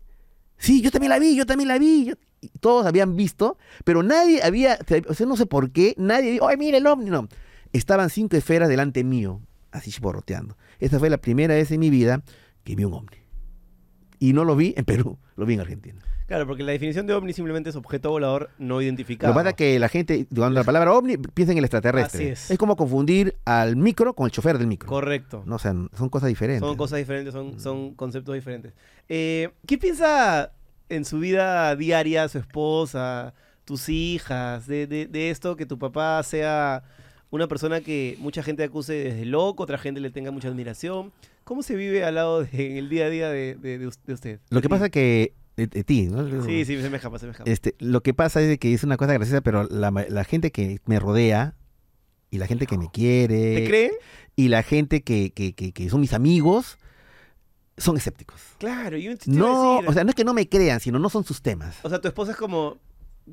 Sí, yo también la vi, yo también la vi. todos habían visto, pero nadie había, o sea, no sé por qué, nadie dijo, ay, mira el ovni, no. Estaban cinco esferas delante mío, así chiporroteando. Esa fue la primera vez en mi vida que vi un ovni. Y no lo vi en Perú, lo vi en Argentina. Claro, porque la definición de ovni simplemente es objeto volador no identificado. Lo que pasa es que la gente, cuando la palabra ovni, piensa en el extraterrestre. Así es. como confundir al micro con el chofer del micro. Correcto. No, o sea, son cosas diferentes. Son cosas diferentes, son, son conceptos diferentes. Eh, ¿Qué piensa en su vida diaria su esposa, tus hijas, de, de- de esto que tu papá sea una persona que mucha gente acuse desde loco, otra gente le tenga mucha admiración? ¿Cómo se vive al lado de, en el día a día de, de- de us- de usted? Lo que pasa es que, de, ti, ¿no? Sí, sí, se me escapa, se me escapa. Este, lo que pasa es que es una cosa graciosa, pero la, gente que me rodea y la gente que me quiere ¿Te creen? y la gente que, que, que, que son mis amigos son escépticos. Claro, yo te a No, decir- o sea, no es que no me crean, sino no son sus temas. O sea, tu esposa es como,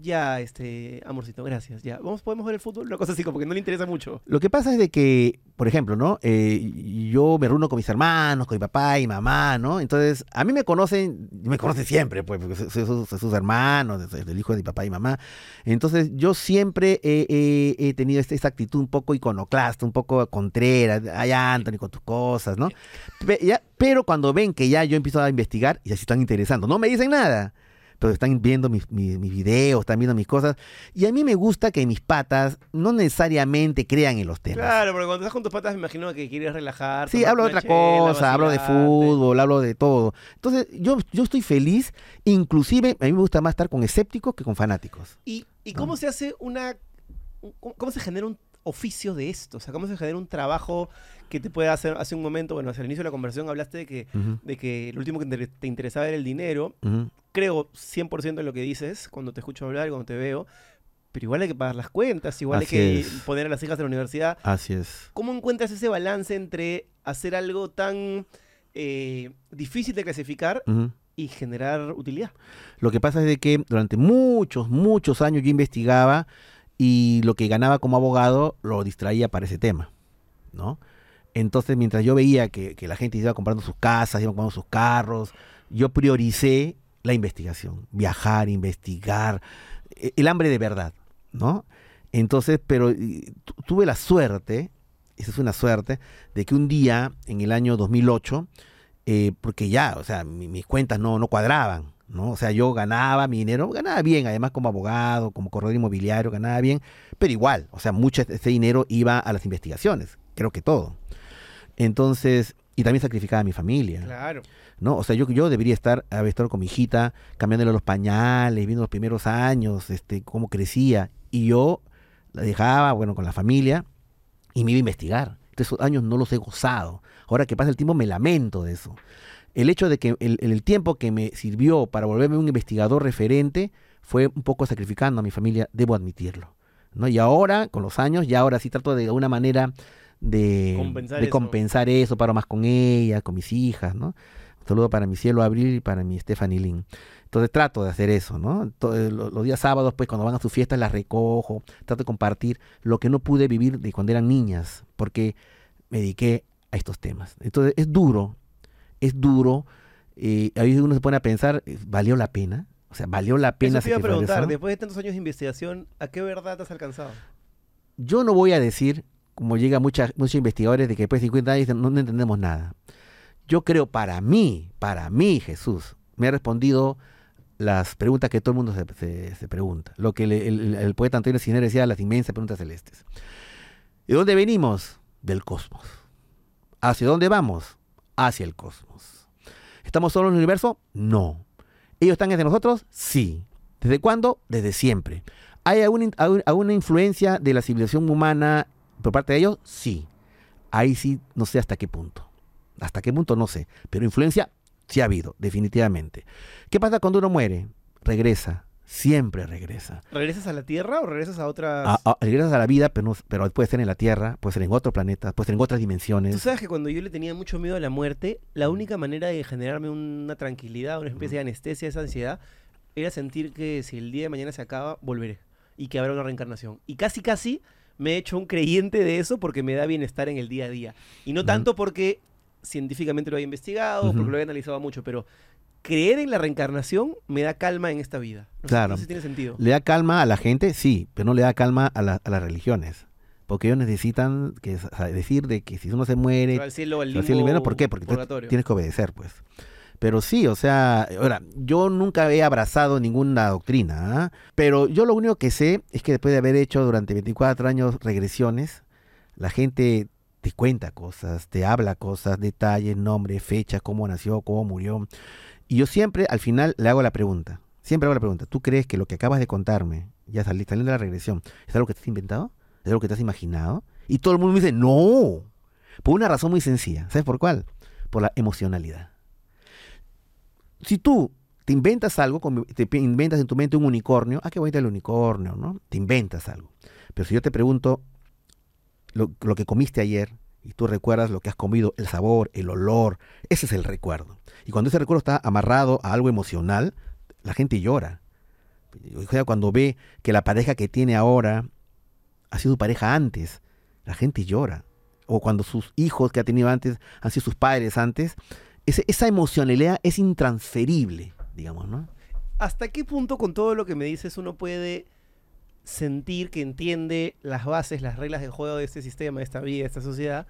ya, este, amorcito, gracias, ya. ¿Vamos, ¿Podemos ver el fútbol? Una cosa así, como que no le interesa mucho. Lo que pasa es de que, por ejemplo, ¿no? Eh, yo me reúno con mis hermanos, con mi papá y mamá, ¿no? Entonces, a mí me conocen, me conocen siempre, pues, porque soy, soy sus, soy sus hermanos, soy el hijo de mi papá y mamá. Entonces, yo siempre he, tenido este- esta actitud un poco iconoclasta, un poco contrera, ay, Anthony, con tus cosas, ¿no? Pe- ya- pero cuando ven que ya yo empiezo a investigar, ya se están interesando. No me dicen nada. Pero están viendo mis, mis, mis videos, están viendo mis cosas. Y a mí me gusta que mis patas no necesariamente crean en los temas. Claro, porque cuando estás con tus patas me imagino que quieres relajar. Sí, hablo de otra chela, cosa, hablo de fútbol, hablo de todo. Entonces, yo, yo estoy feliz, inclusive a mí me gusta más estar con escépticos que con fanáticos. ¿Y, y cómo se hace una... un- cómo- ¿Cómo se genera un oficio de esto? O sea, ¿cómo se genera un trabajo que te puede hacer... Hace un momento, bueno, hacia el inicio de la conversación hablaste de que, de que lo último que te, te interesaba era el dinero. ujú. Creo 100% en lo que dices cuando te escucho hablar cuando te veo. Pero igual hay que pagar las cuentas, igual Así hay que es. poner a las hijas de la universidad. Así es. ¿Cómo encuentras ese balance entre hacer algo tan eh, difícil de clasificar y generar utilidad? Lo que pasa es de que durante muchos, muchos años yo investigaba y lo que ganaba como abogado lo distraía para ese tema, ¿no? Entonces, mientras yo veía que, que la gente iba comprando sus casas, iba comprando sus carros, yo prioricé la investigación, viajar, investigar, e- el hambre de verdad, ¿no? Entonces, pero tuve la suerte, esa es una suerte, de que un día, en el año 2008, eh, porque ya, o sea, mi- mis cuentas no, no cuadraban, ¿no? O sea, yo ganaba mi dinero, ganaba bien, además como abogado, como corredor inmobiliario, ganaba bien, pero igual, o sea, mucho de ese dinero iba a las investigaciones, creo que todo. Entonces, y también sacrificaba a mi familia. Claro. ¿no? O sea, yo, yo debería estar, haber estado con mi hijita, cambiándole los pañales, viendo los primeros años, este, cómo crecía. Y yo la dejaba, bueno, con la familia y me iba a investigar. Entonces, esos años no los he gozado. Ahora que pasa el tiempo, me lamento de eso. El hecho de que el, el tiempo que me sirvió para volverme un investigador referente fue un poco sacrificando a mi familia, debo admitirlo. ¿no? Y ahora, con los años, ya ahora sí trato de alguna manera de Compensar de eso. compensar eso, paro más con ella, con mis hijas, ¿no? Un saludo para mi cielo Abril y para mi Stephanie Lynn. Entonces trato de hacer eso, ¿no? To- eh, lo- los, días sábados, pues cuando van a sus fiestas las recojo, trato de compartir lo que no pude vivir de cuando eran niñas, porque me dediqué a estos temas. Entonces es duro, es duro. eh, a veces uno se pone a pensar, eh, ¿valió la pena? O sea, ¿valió la pena Eso te iba a preguntar, eso? después de tantos años de investigación, ¿a qué verdad has alcanzado? Yo no voy a decir, como llega mucha- muchos investigadores, de que después de 50 años no, no entendemos nada. Yo creo para mí, para mí, Jesús, me ha respondido las preguntas que todo el mundo se, se- se pregunta. Lo que le- el, el- el poeta Antonio Cisneros decía, las inmensas preguntas celestes. ¿De dónde venimos? Del cosmos. ¿Hacia dónde vamos? Hacia el cosmos. ¿Estamos solos en el universo? No. ¿Ellos están entre nosotros? Sí. ¿Desde cuándo? Desde siempre. ¿Hay alguna, alguna influencia de la civilización humana por parte de ellos? Sí. Ahí sí, no sé hasta qué punto. Hasta qué punto no sé. Pero influencia sí ha habido, definitivamente. ¿Qué pasa cuando uno muere? Regresa. Siempre regresa. ¿Regresas a la Tierra o regresas a otras...? A- a- regresas a la vida, pero, no- pero puede ser en la Tierra, puede ser en otro planeta, puede ser en otras Tú dimensiones. sabes que cuando yo le tenía mucho miedo a la muerte, la única manera de generarme una tranquilidad, una especie de anestesia, esa ansiedad, era sentir que si el día de mañana se acaba, volveré. Y que habrá una reencarnación. Y casi, casi me he hecho un creyente de eso porque me da bienestar en el día a día. Y no tanto porque científicamente lo haya investigado, porque lo haya analizado mucho, pero creer en la reencarnación me da calma en esta vida. No sé- Claro. no sé si tiene sentido. ¿Le da calma a la gente? Sí, pero no le da calma a, la- a las religiones. Porque ellos necesitan que, o sea, decir de que si uno se muere, al cielo, al limbo, al cielo ¿por qué? Porque tú tienes que obedecer, pues. Pero sí, o sea, ahora, yo nunca he abrazado ninguna doctrina, ¿ah? pero yo lo único que sé es que después de haber hecho durante 24 años regresiones, la gente te cuenta cosas, te habla cosas, detalles, nombres, fechas, cómo nació, cómo murió. Y yo siempre al final le hago la pregunta, siempre hago la pregunta, ¿tú crees que lo que acabas de contarme, ya sali- saliendo de la regresión, es algo que te has inventado? ¿Es algo que te has imaginado? Y todo el mundo me dice, no, por una razón muy sencilla. ¿Sabes por cuál? Por la emocionalidad. Si tú te inventas algo, te inventas en tu mente un unicornio, ah, qué bonito el unicornio, ¿no? Te inventas algo. Pero si yo te pregunto lo que comiste ayer y tú recuerdas lo que has comido, el sabor, el olor, ese es el recuerdo. Y cuando ese recuerdo está amarrado a algo emocional, la gente llora. Cuando ve que la pareja que tiene ahora ha sido pareja antes, la gente llora. O cuando sus hijos que ha tenido antes han sido sus padres antes, esa emocionalidad es intransferible, digamos, ¿no? ¿Hasta qué punto con todo lo que me dices uno puede sentir que entiende las bases, las reglas del juego de este sistema, de esta vida, de esta sociedad,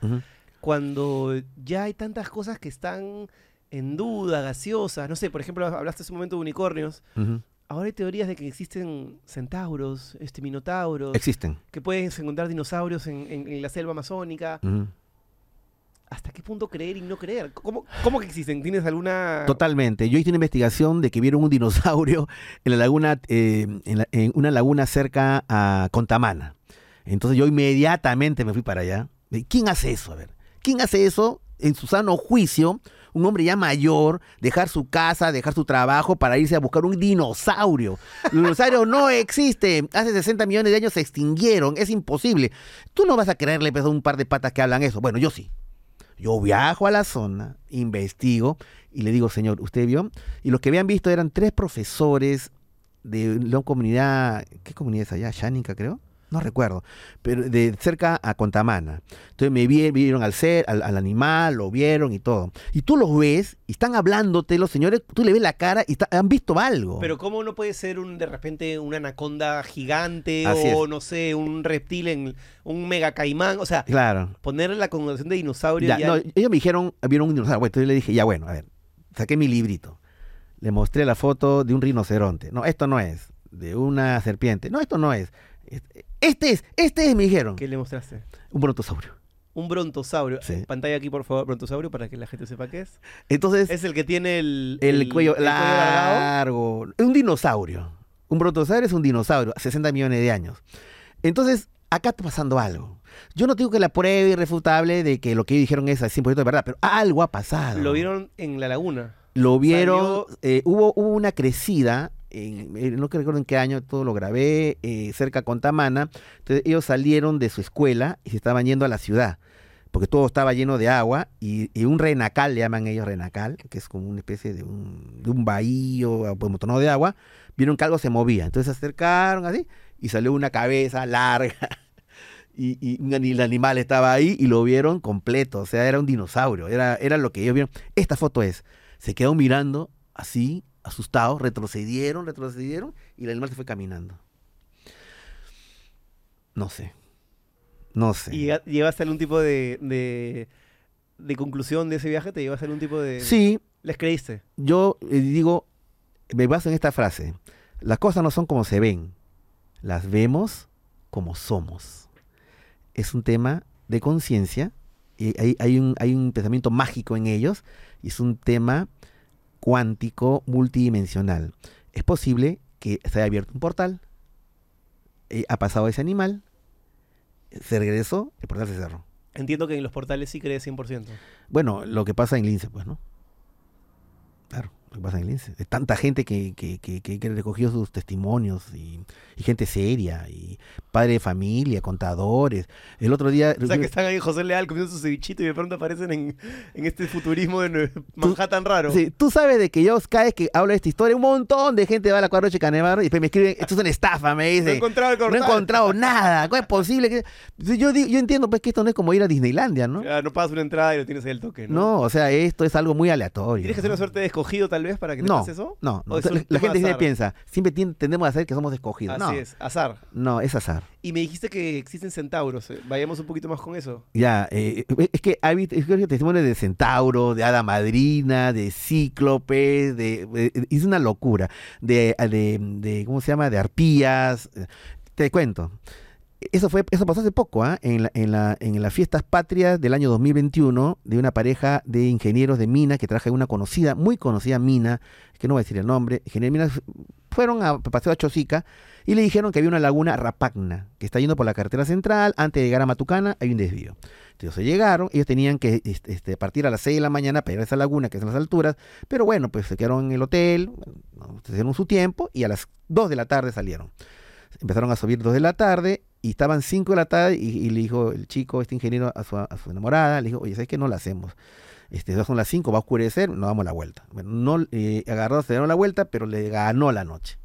cuando ya hay tantas cosas que están en duda, gaseosas? No sé, por ejemplo, hablaste hace un momento de unicornios. Ahora hay teorías de que existen centauros, este, minotauros, Existen. que puedes encontrar dinosaurios en, en- en la selva amazónica. Ujú. ¿Hasta qué punto creer y no creer? ¿Cómo, cómo que existen? ¿Tienes alguna...? Totalmente. Yo hice una investigación de que vieron un dinosaurio en la laguna, eh, en, una laguna cerca a Contamana. Entonces yo inmediatamente me fui para allá. ¿Quién hace eso? A ver, ¿quién hace eso en su sano juicio? Un hombre ya mayor, dejar su casa, dejar su trabajo para irse a buscar un dinosaurio. Los dinosaurios no existen. Hace 60 millones de años se extinguieron. Es imposible. Tú no vas a creerle pues, a un par de patas que hablan eso. Bueno, yo sí. Yo viajo a la zona, investigo y le digo, señor, ¿usted vio? Y los que habían visto eran tres profesores de la comunidad, ¿qué comunidad es allá? Shanika, creo. No recuerdo, pero de cerca a Contamana. Entonces me vi- vieron al ser, al, al animal, lo vieron y todo. Y tú los ves y están hablándote los señores, tú le ves la cara y está- han visto algo. Pero ¿cómo no puede ser un de repente una anaconda gigante Así o es. no sé, un reptil en un mega caimán? O sea, claro. ponerle la connotación de dinosaurio Ya, ya, no, ellos me dijeron, vieron un dinosaurio. Bueno, entonces yo le dije, ya bueno, a ver, saqué mi librito. Le mostré la foto de un rinoceronte. No, esto no es. De una serpiente. No, esto no es. Este es, este es, me dijeron. ¿Qué le mostraste? Un brontosaurio. Un brontosaurio. Sí. Pantalla aquí, por favor, brontosaurio, para que la gente sepa qué es. Entonces, Es el que tiene el, el, cuello alargado. largo. Un dinosaurio. Un brontosaurio es un dinosaurio, 60 millones de años. Entonces, acá está pasando algo. Yo no digo que la prueba irrefutable de que lo que ellos dijeron es al 100% de verdad, pero algo ha pasado. Lo vieron en la laguna. Lo vieron, eh, hubo, hubo una crecida, en, eh, no recuerdo en qué año, todo lo grabé, eh, cerca a Contamana. Entonces ellos salieron de su escuela y se estaban yendo a la ciudad, porque todo estaba lleno de agua y, y un renacal, le llaman ellos renacal, que es como una especie de un, de un bahío pues, motonado de agua, vieron que algo se movía. Entonces se acercaron así y salió una cabeza larga. Y, y el animal estaba ahí y lo vieron completo, o sea, era un dinosaurio, era, era lo que ellos vieron. Esta foto es, se quedó mirando así, asustados, retrocedieron, retrocedieron y el animal se fue caminando. No sé, no sé. ¿Y llevaste algún tipo de, de, de conclusión de ese viaje? ¿Te llevaste algún tipo de...? Sí, ¿Les creíste? yo eh, digo, me baso en esta frase, las cosas no son como se ven, las vemos como somos. Es un tema de conciencia, y hay, hay un, hay un pensamiento mágico en ellos, y es un tema cuántico multidimensional. Es posible que se haya abierto un portal, eh, ha pasado ese animal, se regresó, el portal se cerró. Entiendo que en los portales sí crees 100%. Bueno, lo que pasa en Lince, pues, ¿no? Claro, lo que pasa en Lince. De tanta gente que, que, que, que- recogió sus testimonios y, y gente seria, y padre de familia, contadores. El otro día... O sea, que están ahí José Leal comiendo su cevichito y de pronto aparecen en, en este futurismo de Manhattan raro. Sí, tú sabes de que yo cada vez que hablo de esta historia, un montón de gente va a la Cuadroche Canevaro y después me escriben, esto es una estafa, me No he dicen. encontrado el No he encontrado nada, ¿cómo es posible? que Yo, digo- yo entiendo pues que esto no es como ir a Disneylandia, ¿no? Ya, no pagas una entrada y lo tienes ahí al toque, ¿no? No, o sea, esto es algo muy aleatorio. ¿Tienes que ser una suerte de escogido tal vez para que te No, pase eso? no, ¿O no. es La, la gente siempre piensa, siempre tendemos a hacer que somos escogidos. Así no, es, azar. no, es azar. Y me dijiste que existen centauros. eh, Vayamos un poquito más con eso. Ya, eh, es que hay es que testimonios de centauro, de hada madrina, de cíclopes, de, de- es una locura, de, de, de- ¿cómo se llama? De arpías. eh, Te cuento. Eso fue, eso pasó hace poco, ¿ah? en, la, en, la, en las fiestas patrias del año 2021 de una pareja de ingenieros de mina que traje una conocida, muy conocida mina, que no voy a decir el nombre, ingenieros de minas, fueron a paseo a Chosica y le dijeron que había una laguna Rapagna, que está yendo por la carretera central, antes de llegar a Matucana hay un desvío. Entonces llegaron, ellos tenían que este, este, partir a las 6 de la mañana para ir a esa laguna, que es en las alturas, pero bueno, pues se quedaron en el hotel, se dieron su tiempo y a las 2 de la tarde salieron. Empezaron a subir 2 de la tarde y estaban 5 de la tarde y, y le dijo el chico, este ingeniero, a su, a su enamorada, le dijo, oye, ¿sabes qué? No la hacemos. Este, ya son las 5, va a oscurecer, nos damos la vuelta. Bueno, no, eh, agarró, se dieron la vuelta, pero le ganó la noche.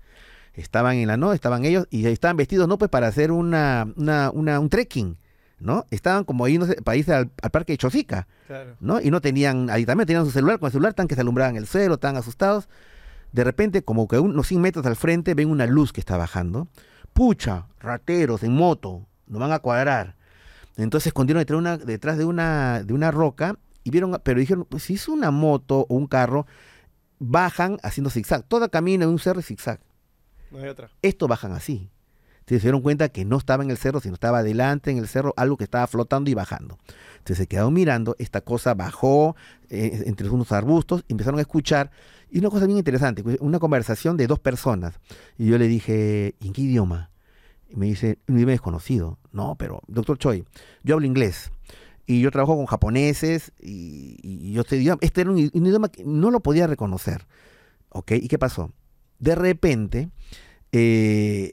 Estaban en la noche, estaban ellos y estaban vestidos no pues para hacer una, una, una- un trekking, ¿no? Estaban como yéndose para irse al, al parque de Chosica, Claro. ¿no? Y no tenían, ahí también tenían su celular, con el celular tan que se alumbraban el suelo, tan asustados. De repente, como que unos 100 metros al frente, ven una luz que está bajando. Pucha, rateros en moto, nos van a cuadrar. Entonces se escondieron detrás de una, detrás de una, de una roca y vieron, pero dijeron, pues si es una moto o un carro, bajan haciendo zigzag. Todo camino en un cerro zigzag. No hay otra. Esto bajan así. Entonces se dieron cuenta que no estaba en el cerro, sino estaba adelante en el cerro, algo que estaba flotando y bajando. Entonces se quedaron mirando, esta cosa bajó eh, entre unos arbustos, y empezaron a escuchar, y una cosa bien interesante, pues, una conversación de dos personas. Y yo le dije, ¿y en qué idioma? Y me dice, un idioma desconocido. No, pero, doctor Choi, yo hablo inglés. Y yo trabajo con japoneses, y, y yo este idioma, este era un, un idioma que no lo podía reconocer. ¿Ok? ¿Y qué pasó? De repente, eh,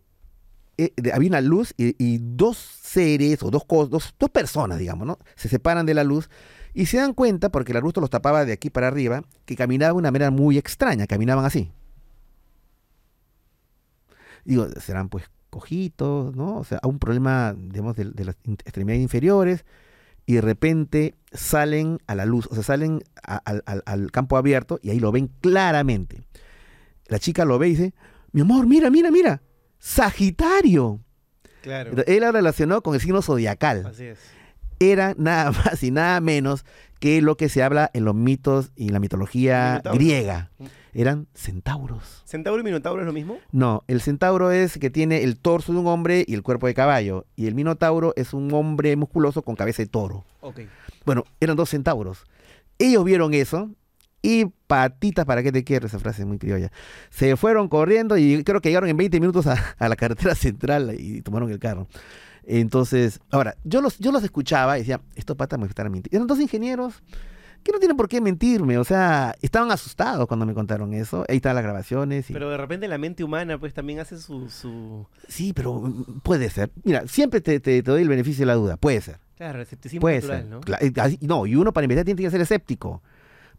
eh, había una luz y, y dos seres o dos, dos, dos personas, digamos, ¿no? Se separan de la luz y se dan cuenta, porque la luz los tapaba de aquí para arriba, que caminaban de una manera muy extraña, caminaban así. Digo, serán pues cojitos, ¿no? O sea, un problema, digamos, de, de las extremidades inferiores y de repente salen a la luz, o sea, salen a- al- campo abierto y ahí lo ven claramente. La chica lo ve y dice, mi amor, mira, mira, mira, Sagitario. Claro. Él la relacionó con el signo zodiacal. Así es. Era nada más y nada menos que lo que se habla en los mitos y la mitología Minotauro. griega. Eran centauros. ¿Centauro y Minotauro es lo mismo? No, el centauro es que tiene el torso de un hombre y el cuerpo de caballo. Y el minotauro es un hombre musculoso con cabeza de toro. Ok. Bueno, eran dos centauros. Ellos vieron eso y patitas, ¿para qué te quiero? Esa frase es muy criolla. Se fueron corriendo y creo que llegaron en 20 minutos a, a la carretera central y tomaron el carro. Entonces, ahora, yo los, yo los escuchaba y decía, estos patas me están mintiendo. Eran dos ingenieros que no tienen por qué mentirme. O sea, estaban asustados cuando me contaron eso. Ahí están las grabaciones. y- Pero de repente la mente humana pues también hace su... su... Sí, pero mm, puede ser. Mira, siempre te, te- te doy el beneficio de la duda. Puede ser. Claro, escepticismo Puede natural, ser. ¿no? Eh, No, y uno para investigar tiene que ser escéptico.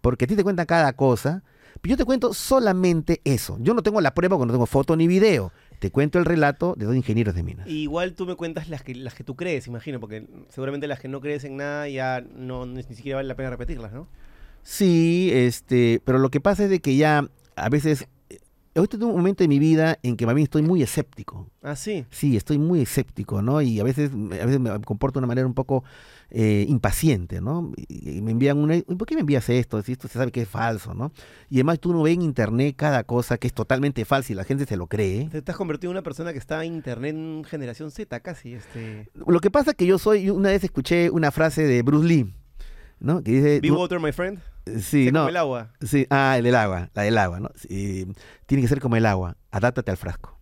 Porque a ti te cuentan cada cosa. Pero yo te cuento solamente eso. Yo no tengo la prueba porque no tengo foto ni video. Te cuento el relato de dos ingenieros de minas. Y igual tú me cuentas las que, las que tú crees, imagino, porque seguramente las que no crees en nada ya no ni siquiera vale la pena repetirlas, ¿no? Sí, este, pero lo que pasa es de que ya a veces. Ahorita tengo un momento de mi vida en que más bien estoy muy escéptico. Ah, sí. Sí, estoy muy escéptico, ¿no? Y a veces, a veces me comporto de una manera un poco eh, impaciente, ¿no? Y y me envían una, "Uy, ¿por qué me envías esto? Si esto se sabe que es falso, ¿no? Y además tú no ves en internet cada cosa que es totalmente falsa y la gente se lo cree. Te, has convertido en una persona que está en internet en generación Z casi, este... Lo que pasa es que yo soy, una vez escuché una frase de Bruce Lee, ¿no? Que dice... Be water, my friend. Sí, no. como el agua. Sí, ah, el del agua, la del agua, ¿no? Sí, tiene que ser como el agua, adáptate al frasco.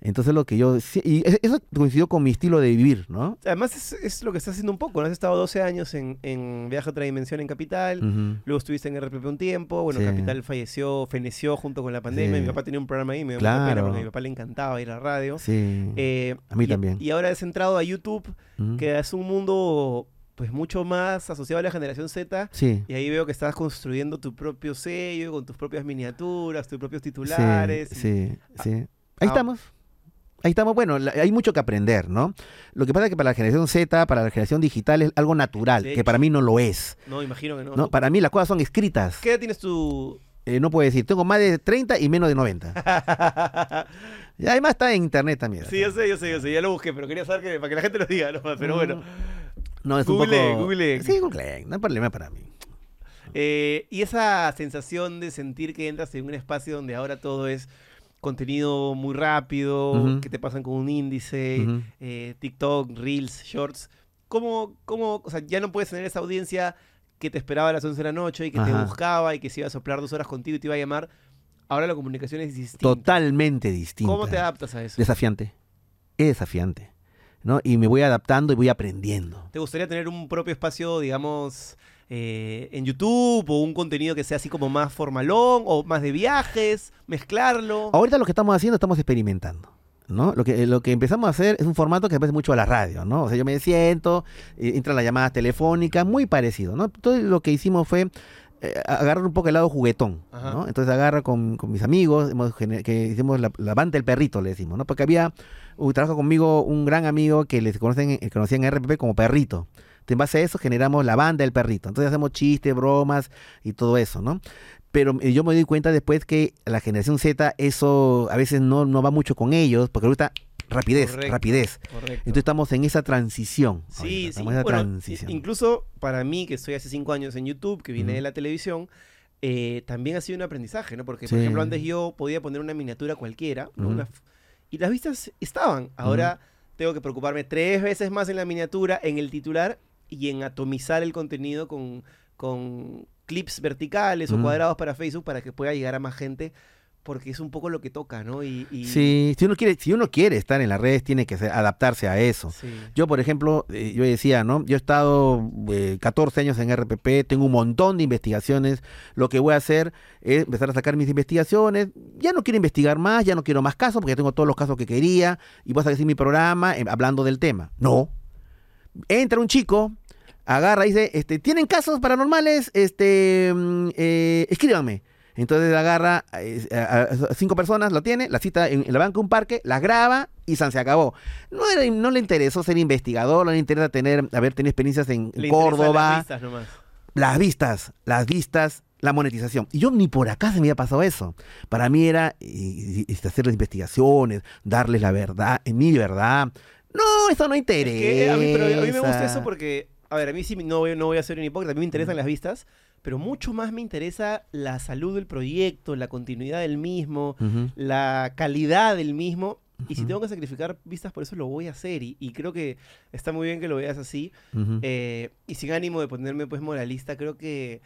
Entonces lo que yo... sí, Y es- eso coincidió con mi estilo de vivir, ¿no? Además es, es lo que estás haciendo un poco, ¿no? Has estado 12 años en, en Viaje a otra dimensión en Capital, luego estuviste en RPP un tiempo, bueno, Sí. Capital falleció, feneció junto con la pandemia, Sí. mi papá tenía un programa ahí, me dio mucha pena Claro. porque a mi papá le encantaba ir a la radio. Sí. Eh, A mí y- también. Y ahora has entrado a YouTube, que es un mundo pues mucho más asociado a la generación Z. Sí. Y ahí veo que estás construyendo tu propio sello, con tus propias miniaturas, tus propios titulares. y- Sí, sí. Ahí Ah. estamos. Ahí estamos. Bueno, la- hay mucho que aprender, ¿no? Lo que pasa es que para la generación Z, para la generación digital es algo natural, que para mí no lo es. No, imagino que no. ¿no? Para mí las cosas son escritas. ¿Qué edad tienes tú? Eh, no puedo decir, tengo más de 30 y menos de 90. Y además está en internet también. sí, yo sé, yo sé, yo sé, ya lo busqué, pero quería saber que, para que la gente lo diga, ¿no? Pero bueno. No, es Google, un poco... Google. Sí, Google, no hay problema para mí. Eh, y esa sensación de sentir que entras en un espacio donde ahora todo es contenido muy rápido, que te pasan con un índice, eh, TikTok, Reels, Shorts. ¿Cómo, cómo, o sea, ya no puedes tener esa audiencia que te esperaba a las 11 de la noche y que te buscaba y que se iba a soplar dos horas contigo y te iba a llamar? Ahora la comunicación es distinta. Totalmente distinto. ¿Cómo te adaptas a eso? Desafiante. Es desafiante. ¿No? Y me voy adaptando y voy aprendiendo. ¿Te gustaría tener un propio espacio, digamos, eh, en YouTube o un contenido que sea así como más formalón o más de viajes, mezclarlo? Ahorita lo que estamos haciendo, estamos experimentando. ¿no? Lo, que, lo que empezamos a hacer es un formato que se parece mucho a la radio, ¿no? O sea, yo me siento, eh, entran las llamadas telefónicas, muy parecido, ¿no? Todo lo que hicimos fue eh, agarrar un poco el lado juguetón, Ajá. ¿no? Entonces agarra con, con mis amigos, hemos que hicimos la, la banda del perrito, le decimos, ¿no? Porque había, uh, trabaja conmigo un gran amigo que les conocen, eh, conocían en RPP como perrito. Entonces, en base a eso generamos la banda del perrito. Entonces hacemos chistes, bromas y todo eso, ¿no? Pero eh, yo me doy cuenta después que la generación Z, eso a veces no, no va mucho con ellos, porque ahorita rapidez, Correcto. rapidez. Correcto. Entonces estamos en esa transición. Sí, ahorita, sí. estamos en esa bueno, transición. incluso para mí, que estoy hace cinco años en YouTube, que vine de la televisión, eh, también ha sido un aprendizaje, ¿no? Porque, por ejemplo, antes yo podía poner una miniatura cualquiera, y las vistas estaban. Ahora tengo que preocuparme tres veces más en la miniatura, en el titular y en atomizar el contenido con, con clips verticales o cuadrados para Facebook para que pueda llegar a más gente, porque es un poco lo que toca, ¿no? Y, y- Sí, si uno quiere, si uno quiere estar en las redes, tiene que adaptarse a eso. sí. Yo, por ejemplo, eh, yo decía, ¿no? Yo he estado eh, 14 años en RPP, tengo un montón de investigaciones. Lo que voy a hacer es empezar a sacar mis investigaciones. Ya no quiero investigar más, ya no quiero más casos, porque ya tengo todos los casos que quería. Y voy a sacar mi programa eh, hablando del tema. No. Entra un chico, agarra y dice, este, ¿tienen casos paranormales? Este, mm, eh, escríbanme. Entonces agarra eh, a, cinco personas, lo tiene, la cita en, la banca de un parque, las graba y san se acabó. No, era- no le interesó ser investigador, no le interesa tener, haber tenido experiencias en Le Córdoba, las vistas nomás. las vistas, las vistas, la monetización. Y yo ni por acá se me había pasado eso. Para mí era eh, eh, hacer las investigaciones, darles la verdad, en mi verdad. No, eso no Es interesa. que a mí, pero a mí me gusta eso porque, a ver, a mí sí no voy, no voy a ser un hipócrita, a mí me interesan las vistas, pero mucho más me interesa la salud del proyecto, la continuidad del mismo, la calidad del mismo. Y si tengo que sacrificar vistas, por eso lo voy a hacer. Y, y creo que está muy bien que lo veas así. Eh, y sin ánimo de ponerme pues moralista, creo que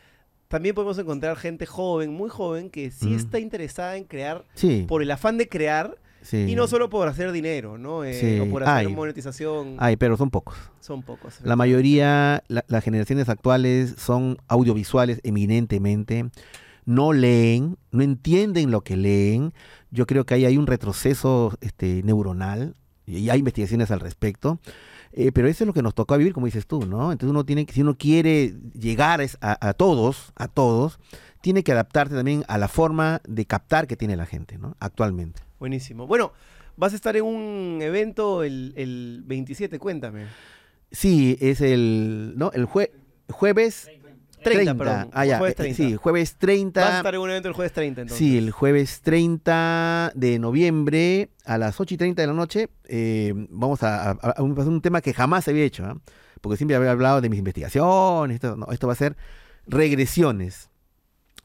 también podemos encontrar gente joven, muy joven, que sí está interesada en crear sí, por el afán de crear sí. y no solo por hacer dinero, ¿no? Eh, Sí, o por hacer hay. monetización. Ay, pero son pocos. Son pocos. La mayoría, la- las generaciones actuales son audiovisuales eminentemente, no leen, no entienden lo que leen. Yo creo que ahí hay un retroceso este, neuronal y hay investigaciones al respecto. Eh, pero eso es lo que nos tocó vivir, como dices tú, ¿no? Entonces uno tiene que, si uno quiere llegar a, a todos, a todos, tiene que adaptarse también a la forma de captar que tiene la gente, ¿no? Actualmente. Buenísimo. Bueno, vas a estar en un evento el, el 27, cuéntame. Sí, es el, ¿no? El jue- jueves 30, perdón. Ah, ya. Jueves eh, 30. Sí, jueves 30. Vas a estar en un evento el jueves 30, entonces. Sí, el jueves 30 de noviembre a las 8 y 30 de la noche eh, vamos a, a- a un, a un tema que jamás se había hecho, ¿ah? porque siempre había hablado de mis investigaciones, esto, no, esto va a ser regresiones,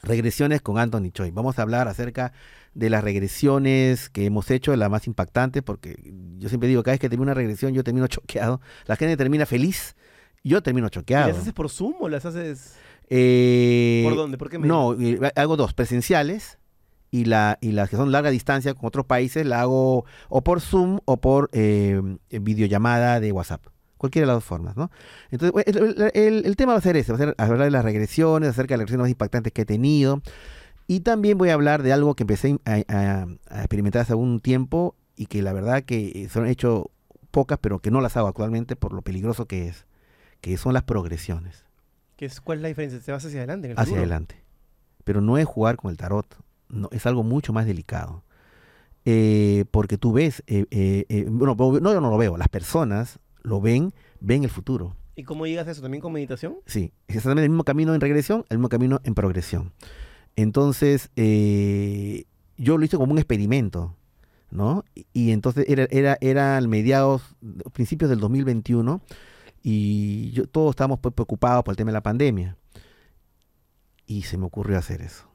regresiones con Anthony Choi. Vamos a hablar acerca de las regresiones que hemos hecho, la más impactante, porque yo siempre digo, cada vez que termino una regresión yo termino choqueado, la gente termina feliz, yo termino ¿Y choqueado. ¿Las haces por Zoom o las haces Eh, por dónde? ¿Por qué medio? no, eh, hago dos, presenciales y, la, y las que son larga distancia con otros países la hago o por Zoom o por eh, videollamada de WhatsApp. Cualquiera de las dos formas, ¿no? Entonces, el, el- el- el tema va a ser ese, va a ser hablar de las regresiones, acerca de las regresiones más impactantes que he tenido. Y también voy a hablar de algo que empecé a, a- a experimentar hace algún tiempo y que la verdad que son hecho pocas, pero que no las hago actualmente por lo peligroso que es, que son las progresiones ¿Qué es, ¿Cuál es la diferencia? ¿Te vas hacia adelante? en el hacia futuro? adelante. Pero no es jugar con el tarot, no, es algo mucho más delicado. Eh, porque tú ves, eh, eh, eh, bueno, no, yo no lo veo, las personas lo ven, ven el futuro. ¿Y cómo llegas a eso? ¿También con meditación? Sí, exactamente el mismo camino en regresión, el mismo camino en progresión. Entonces, eh, yo lo hice como un experimento, ¿no? Y, y entonces era, era, era mediados, principios del 2021, y yo, todos estábamos pues, preocupados por el tema de la pandemia. Y se me ocurrió hacer eso.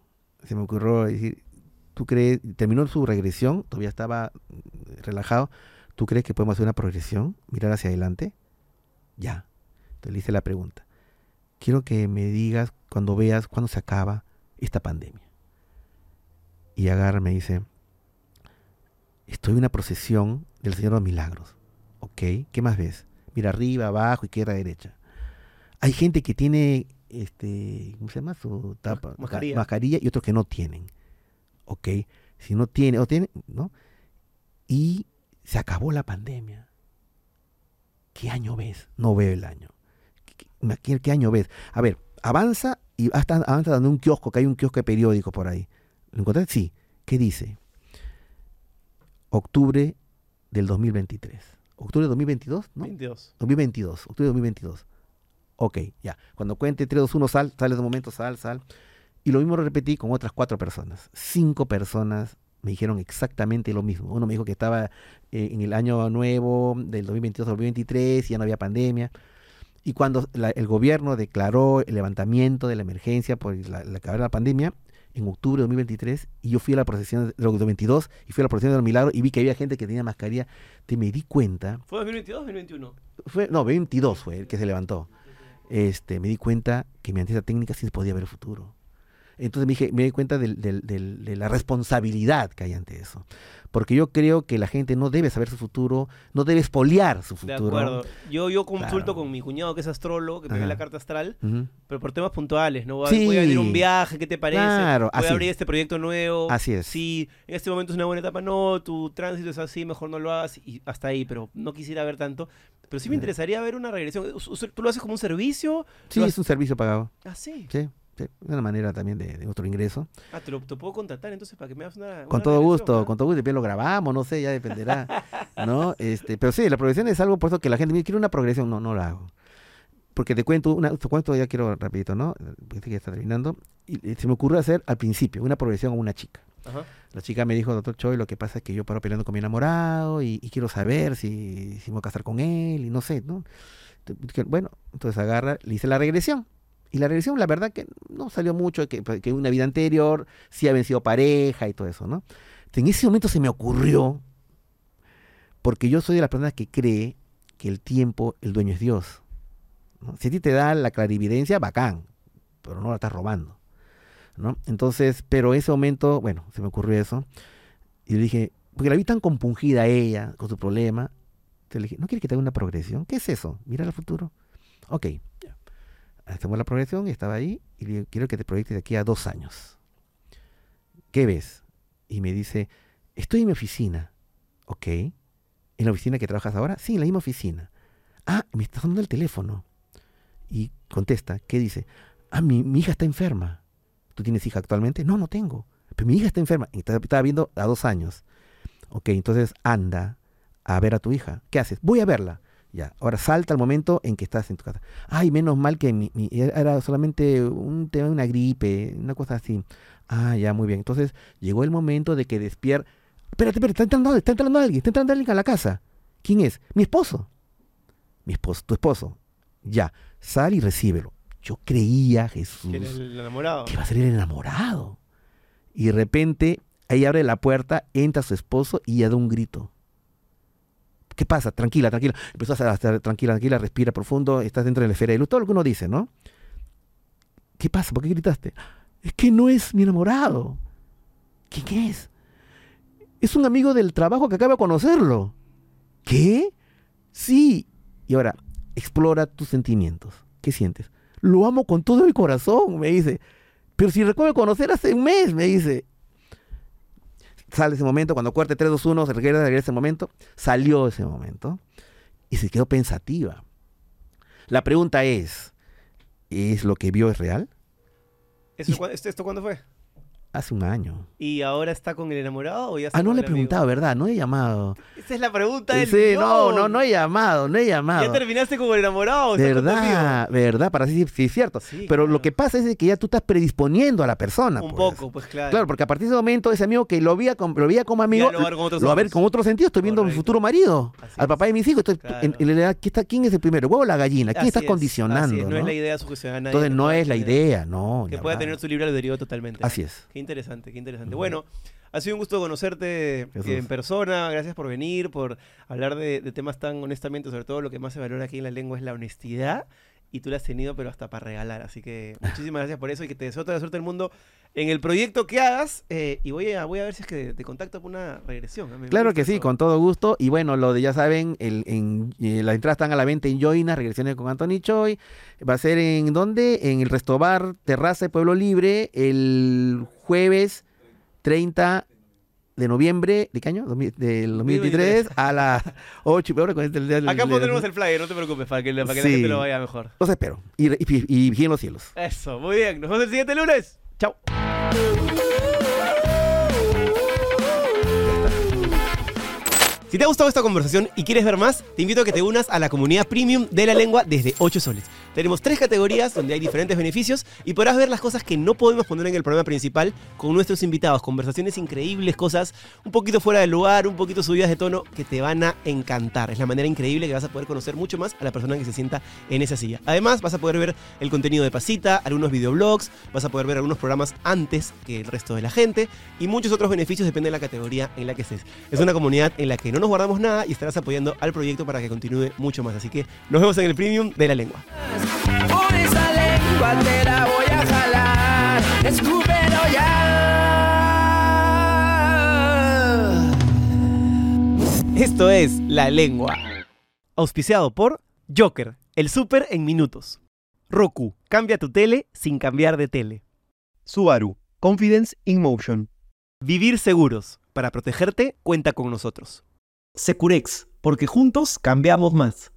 Se me ocurrió decir, ¿tú crees? Terminó su regresión, todavía estaba mm, relajado. ¿Tú crees que podemos hacer una progresión? Mirar hacia adelante. Ya. Entonces le hice la pregunta. Quiero que me digas cuando veas cuándo se acaba esta pandemia. Y agarra y me dice, estoy en una procesión del Señor de los Milagros. ¿Ok? ¿Qué más ves? Mira arriba, abajo, izquierda, derecha. Hay gente que tiene, este, ¿cómo se llama? Su tapa, mascarilla. mascarilla y otros que no tienen. ¿Ok? Si no tiene, o tiene, ¿no? Y se acabó la pandemia. ¿Qué año ves? No veo el año. ¿Qué, qué- qué año ves? A ver, avanza y hasta avanza dando un kiosco, que hay un kiosco de periódicos por ahí. ¿Lo encontraste? Sí. ¿Qué dice? Octubre del 2023. ¿Octubre del 2022? ¿no? 22. 2022, octubre de 2022. Ok, ya. Cuando cuente 3, 2, 1, sal, sale de momento, sal, sal. Y lo mismo lo repetí con otras cuatro personas. Cinco personas me dijeron exactamente lo mismo. Uno me dijo que estaba eh, en el año nuevo del 2022 al 2023 y ya no había pandemia. Y cuando la- el gobierno declaró el levantamiento de la emergencia por la, la la pandemia, en octubre de 2023, y yo fui a la procesión de 2022 y fui a la procesión de los milagros y vi que había gente que tenía mascarilla, te me di cuenta ¿Fue 2022 o 2021? fue, no, 22 fue el que se levantó. Este, me di cuenta que mediante esa técnica sí se podía ver el futuro. Entonces me, dije, me di cuenta del- del- del- de la responsabilidad que hay ante eso. Porque yo creo que la gente no debe saber su futuro, no debe espoliar su De futuro. acuerdo. Yo, yo consulto Claro. con mi cuñado que es astrólogo, que me la carta astral, Ujú. pero por temas puntuales, ¿no? Voy a, Sí. voy a venir un viaje, ¿qué te parece? Claro, voy así. a abrir este proyecto nuevo. Así es. Sí, en este momento es una buena etapa. No, tu tránsito es así, mejor no lo hagas. Y hasta ahí, pero no quisiera ver tanto. Pero sí me interesaría ver una regresión. ¿Us- us- ¿Tú lo haces como un servicio? Sí, es un servicio pagado. Ah, sí. Sí, sí, una manera también de, de otro ingreso. Ah, te lo te puedo contratar entonces para que me hagas una. Con una todo regresión, gusto, con todo gusto, después lo grabamos, no sé, ya dependerá, ¿no? Este, pero sí, la progresión es algo por eso que la gente me dice, quiero una progresión, no, no la hago. Porque te cuento, una, te cuento, ya quiero rapidito, ¿no? Porque ya está terminando. Y, y se me ocurrió hacer al principio una progresión a una chica. Ajá. La chica me dijo, doctor Choi, lo que pasa es que yo paro peleando con mi enamorado y, y quiero saber si, si me voy a casar con él y no sé, ¿no? Que- Bueno, entonces agarra, le hice la regresión. Y la regresión, la verdad que no salió mucho, que, pues, que una vida anterior sí habían sido pareja y todo eso, ¿no? En ese momento se me ocurrió, porque yo soy de las personas que cree que el tiempo, el dueño es Dios. Si a ti te da la clarividencia, bacán, pero no la estás robando. ¿no? Entonces, pero ese momento, bueno, se me ocurrió eso. Y le dije, porque la vi tan compungida ella con su problema. Entonces le dije, ¿no quieres que te haga una progresión? ¿Qué es eso? Mira el futuro. Ok. Hacemos la progresión y estaba ahí. Y le digo, quiero que te proyectes de aquí a dos años. ¿Qué ves? Y me dice, estoy en mi oficina. Ok. ¿En la oficina que trabajas ahora? Sí, en la misma oficina. Ah, me está sonando el teléfono. Y contesta, ¿qué dice? Ah, mi, mi hija está enferma. ¿Tú tienes hija actualmente? No, no tengo. Pero mi hija está enferma. Y estaba, estaba viendo a dos años. Ok, entonces anda a ver a tu hija. ¿Qué haces? Voy a verla. Ya, ahora salta el momento en que estás en tu casa. Ay, menos mal que mi, mi- era solamente un tema de una gripe, una cosa así. Ah, ya, muy bien. Entonces llegó el momento de que despierta. Espérate, espérate, está entrando, está entrando alguien, está entrando alguien a la casa. ¿Quién es? Mi esposo. Mi esposo, tu esposo. Ya, sal y recíbelo. Yo creía, Jesús, Que el enamorado. que va a ser el enamorado. Y de repente, ahí abre la puerta, entra su esposo y ella da un grito. ¿Qué pasa? Tranquila, tranquila. Empezó a estar tranquila, tranquila, respira profundo, estás dentro de la esfera de luz, todo lo que uno dice, ¿no? ¿Qué pasa? ¿Por qué gritaste? Es que no es mi enamorado. ¿Quién es? Es un amigo del trabajo que acaba de conocerlo. ¿Qué? Sí. Y ahora, explora tus sentimientos. ¿Qué sientes? Lo amo con todo mi corazón, me dice. Pero si recuerdo conocer hace un mes, me dice. Sale ese momento, cuando cuarte 3, 2, 1, se regresa, regresa ese momento. Salió ese momento y se quedó pensativa. La pregunta es, ¿es lo que vio es real? ¿Eso, cu- esto, ¿Esto cuándo fue? Hace un año. ¿Y ahora está con el enamorado o ya está Ah, no le he preguntado, ¿verdad? No he llamado. Esa es la pregunta del Sí, no, millón. no, no he llamado, no he ¿Ya llamado. terminaste con el enamorado? ¿Estás con tu Verdad, verdad, para sí, sí es cierto. Sí, Pero claro. lo que pasa es que ya tú estás predisponiendo a la persona. Un pues. poco, pues claro. Claro, porque a partir de ese momento, ese amigo que lo veía, lo veía como amigo, Ya lo va a ver con otros lo va a ver con otro sentido. Estoy viendo a mi futuro marido, Así al papá de mis hijos. Entonces, Claro. en, en ¿quién, está, ¿quién es el primero? ¿El huevo o la gallina? ¿Quién Así estás es, condicionando? así es, No, es la idea sugestionar a nadie. Entonces, no es la idea, no. Que ya pueda tener su libre albedrío totalmente. Así es. Qué interesante, qué interesante. Bueno, ha sido un gusto conocerte Jesús. en persona. Gracias por venir, por hablar de, de temas tan honestamente. Sobre todo lo que más se valora aquí en la lengua es la honestidad. Y tú la has tenido, pero hasta para regalar. Así que muchísimas gracias por eso y que te deseo toda la suerte del mundo en el proyecto que hagas. eh, y voy a, voy a ver si es que te contacto por una regresión. ¿eh? Claro que sí, con todo gusto. Y bueno, lo de ya saben, el, en, eh, las entradas están a la venta en Joina, regresiones con Anthony Choi. Va a ser en dónde? En el Restobar Terraza de Pueblo Libre, el jueves 30 de noviembre, ¿de qué año? Del 2023 a las 8 y con este- el- el- Acá pondremos el flyer, no te preocupes, para que, la- para que la Sí. gente lo vaya mejor. Los espero. Y, y, y, y los cielos. Eso, muy bien. Nos vemos el siguiente lunes. Chao. Si te ha gustado esta conversación y quieres ver más, te invito a que te unas a la comunidad premium de la lengua desde 8 soles. Tenemos tres categorías donde hay diferentes beneficios y podrás ver las cosas que no podemos poner en el programa principal con nuestros invitados. Conversaciones increíbles, cosas un poquito fuera del lugar, un poquito subidas de tono que te van a encantar. Es la manera increíble que vas a poder conocer mucho más a la persona que se sienta en esa silla. Además, vas a poder ver el contenido de Pasita, algunos videoblogs, vas a poder ver algunos programas antes que el resto de la gente y muchos otros beneficios depende de la categoría en la que estés. Es una comunidad en la que no nos guardamos nada y estarás apoyando al proyecto para que continúe mucho más. Así que nos vemos en el premium de la lengua. Con esa lengua te la voy a jalar. Escúpelo ya. Esto es La Lengua. Auspiciado por Joker, el súper en minutos. Roku, cambia tu tele sin cambiar de tele. Subaru, Confidence in Motion. Vivir seguros. Para protegerte, cuenta con nosotros. Securex, porque juntos cambiamos más.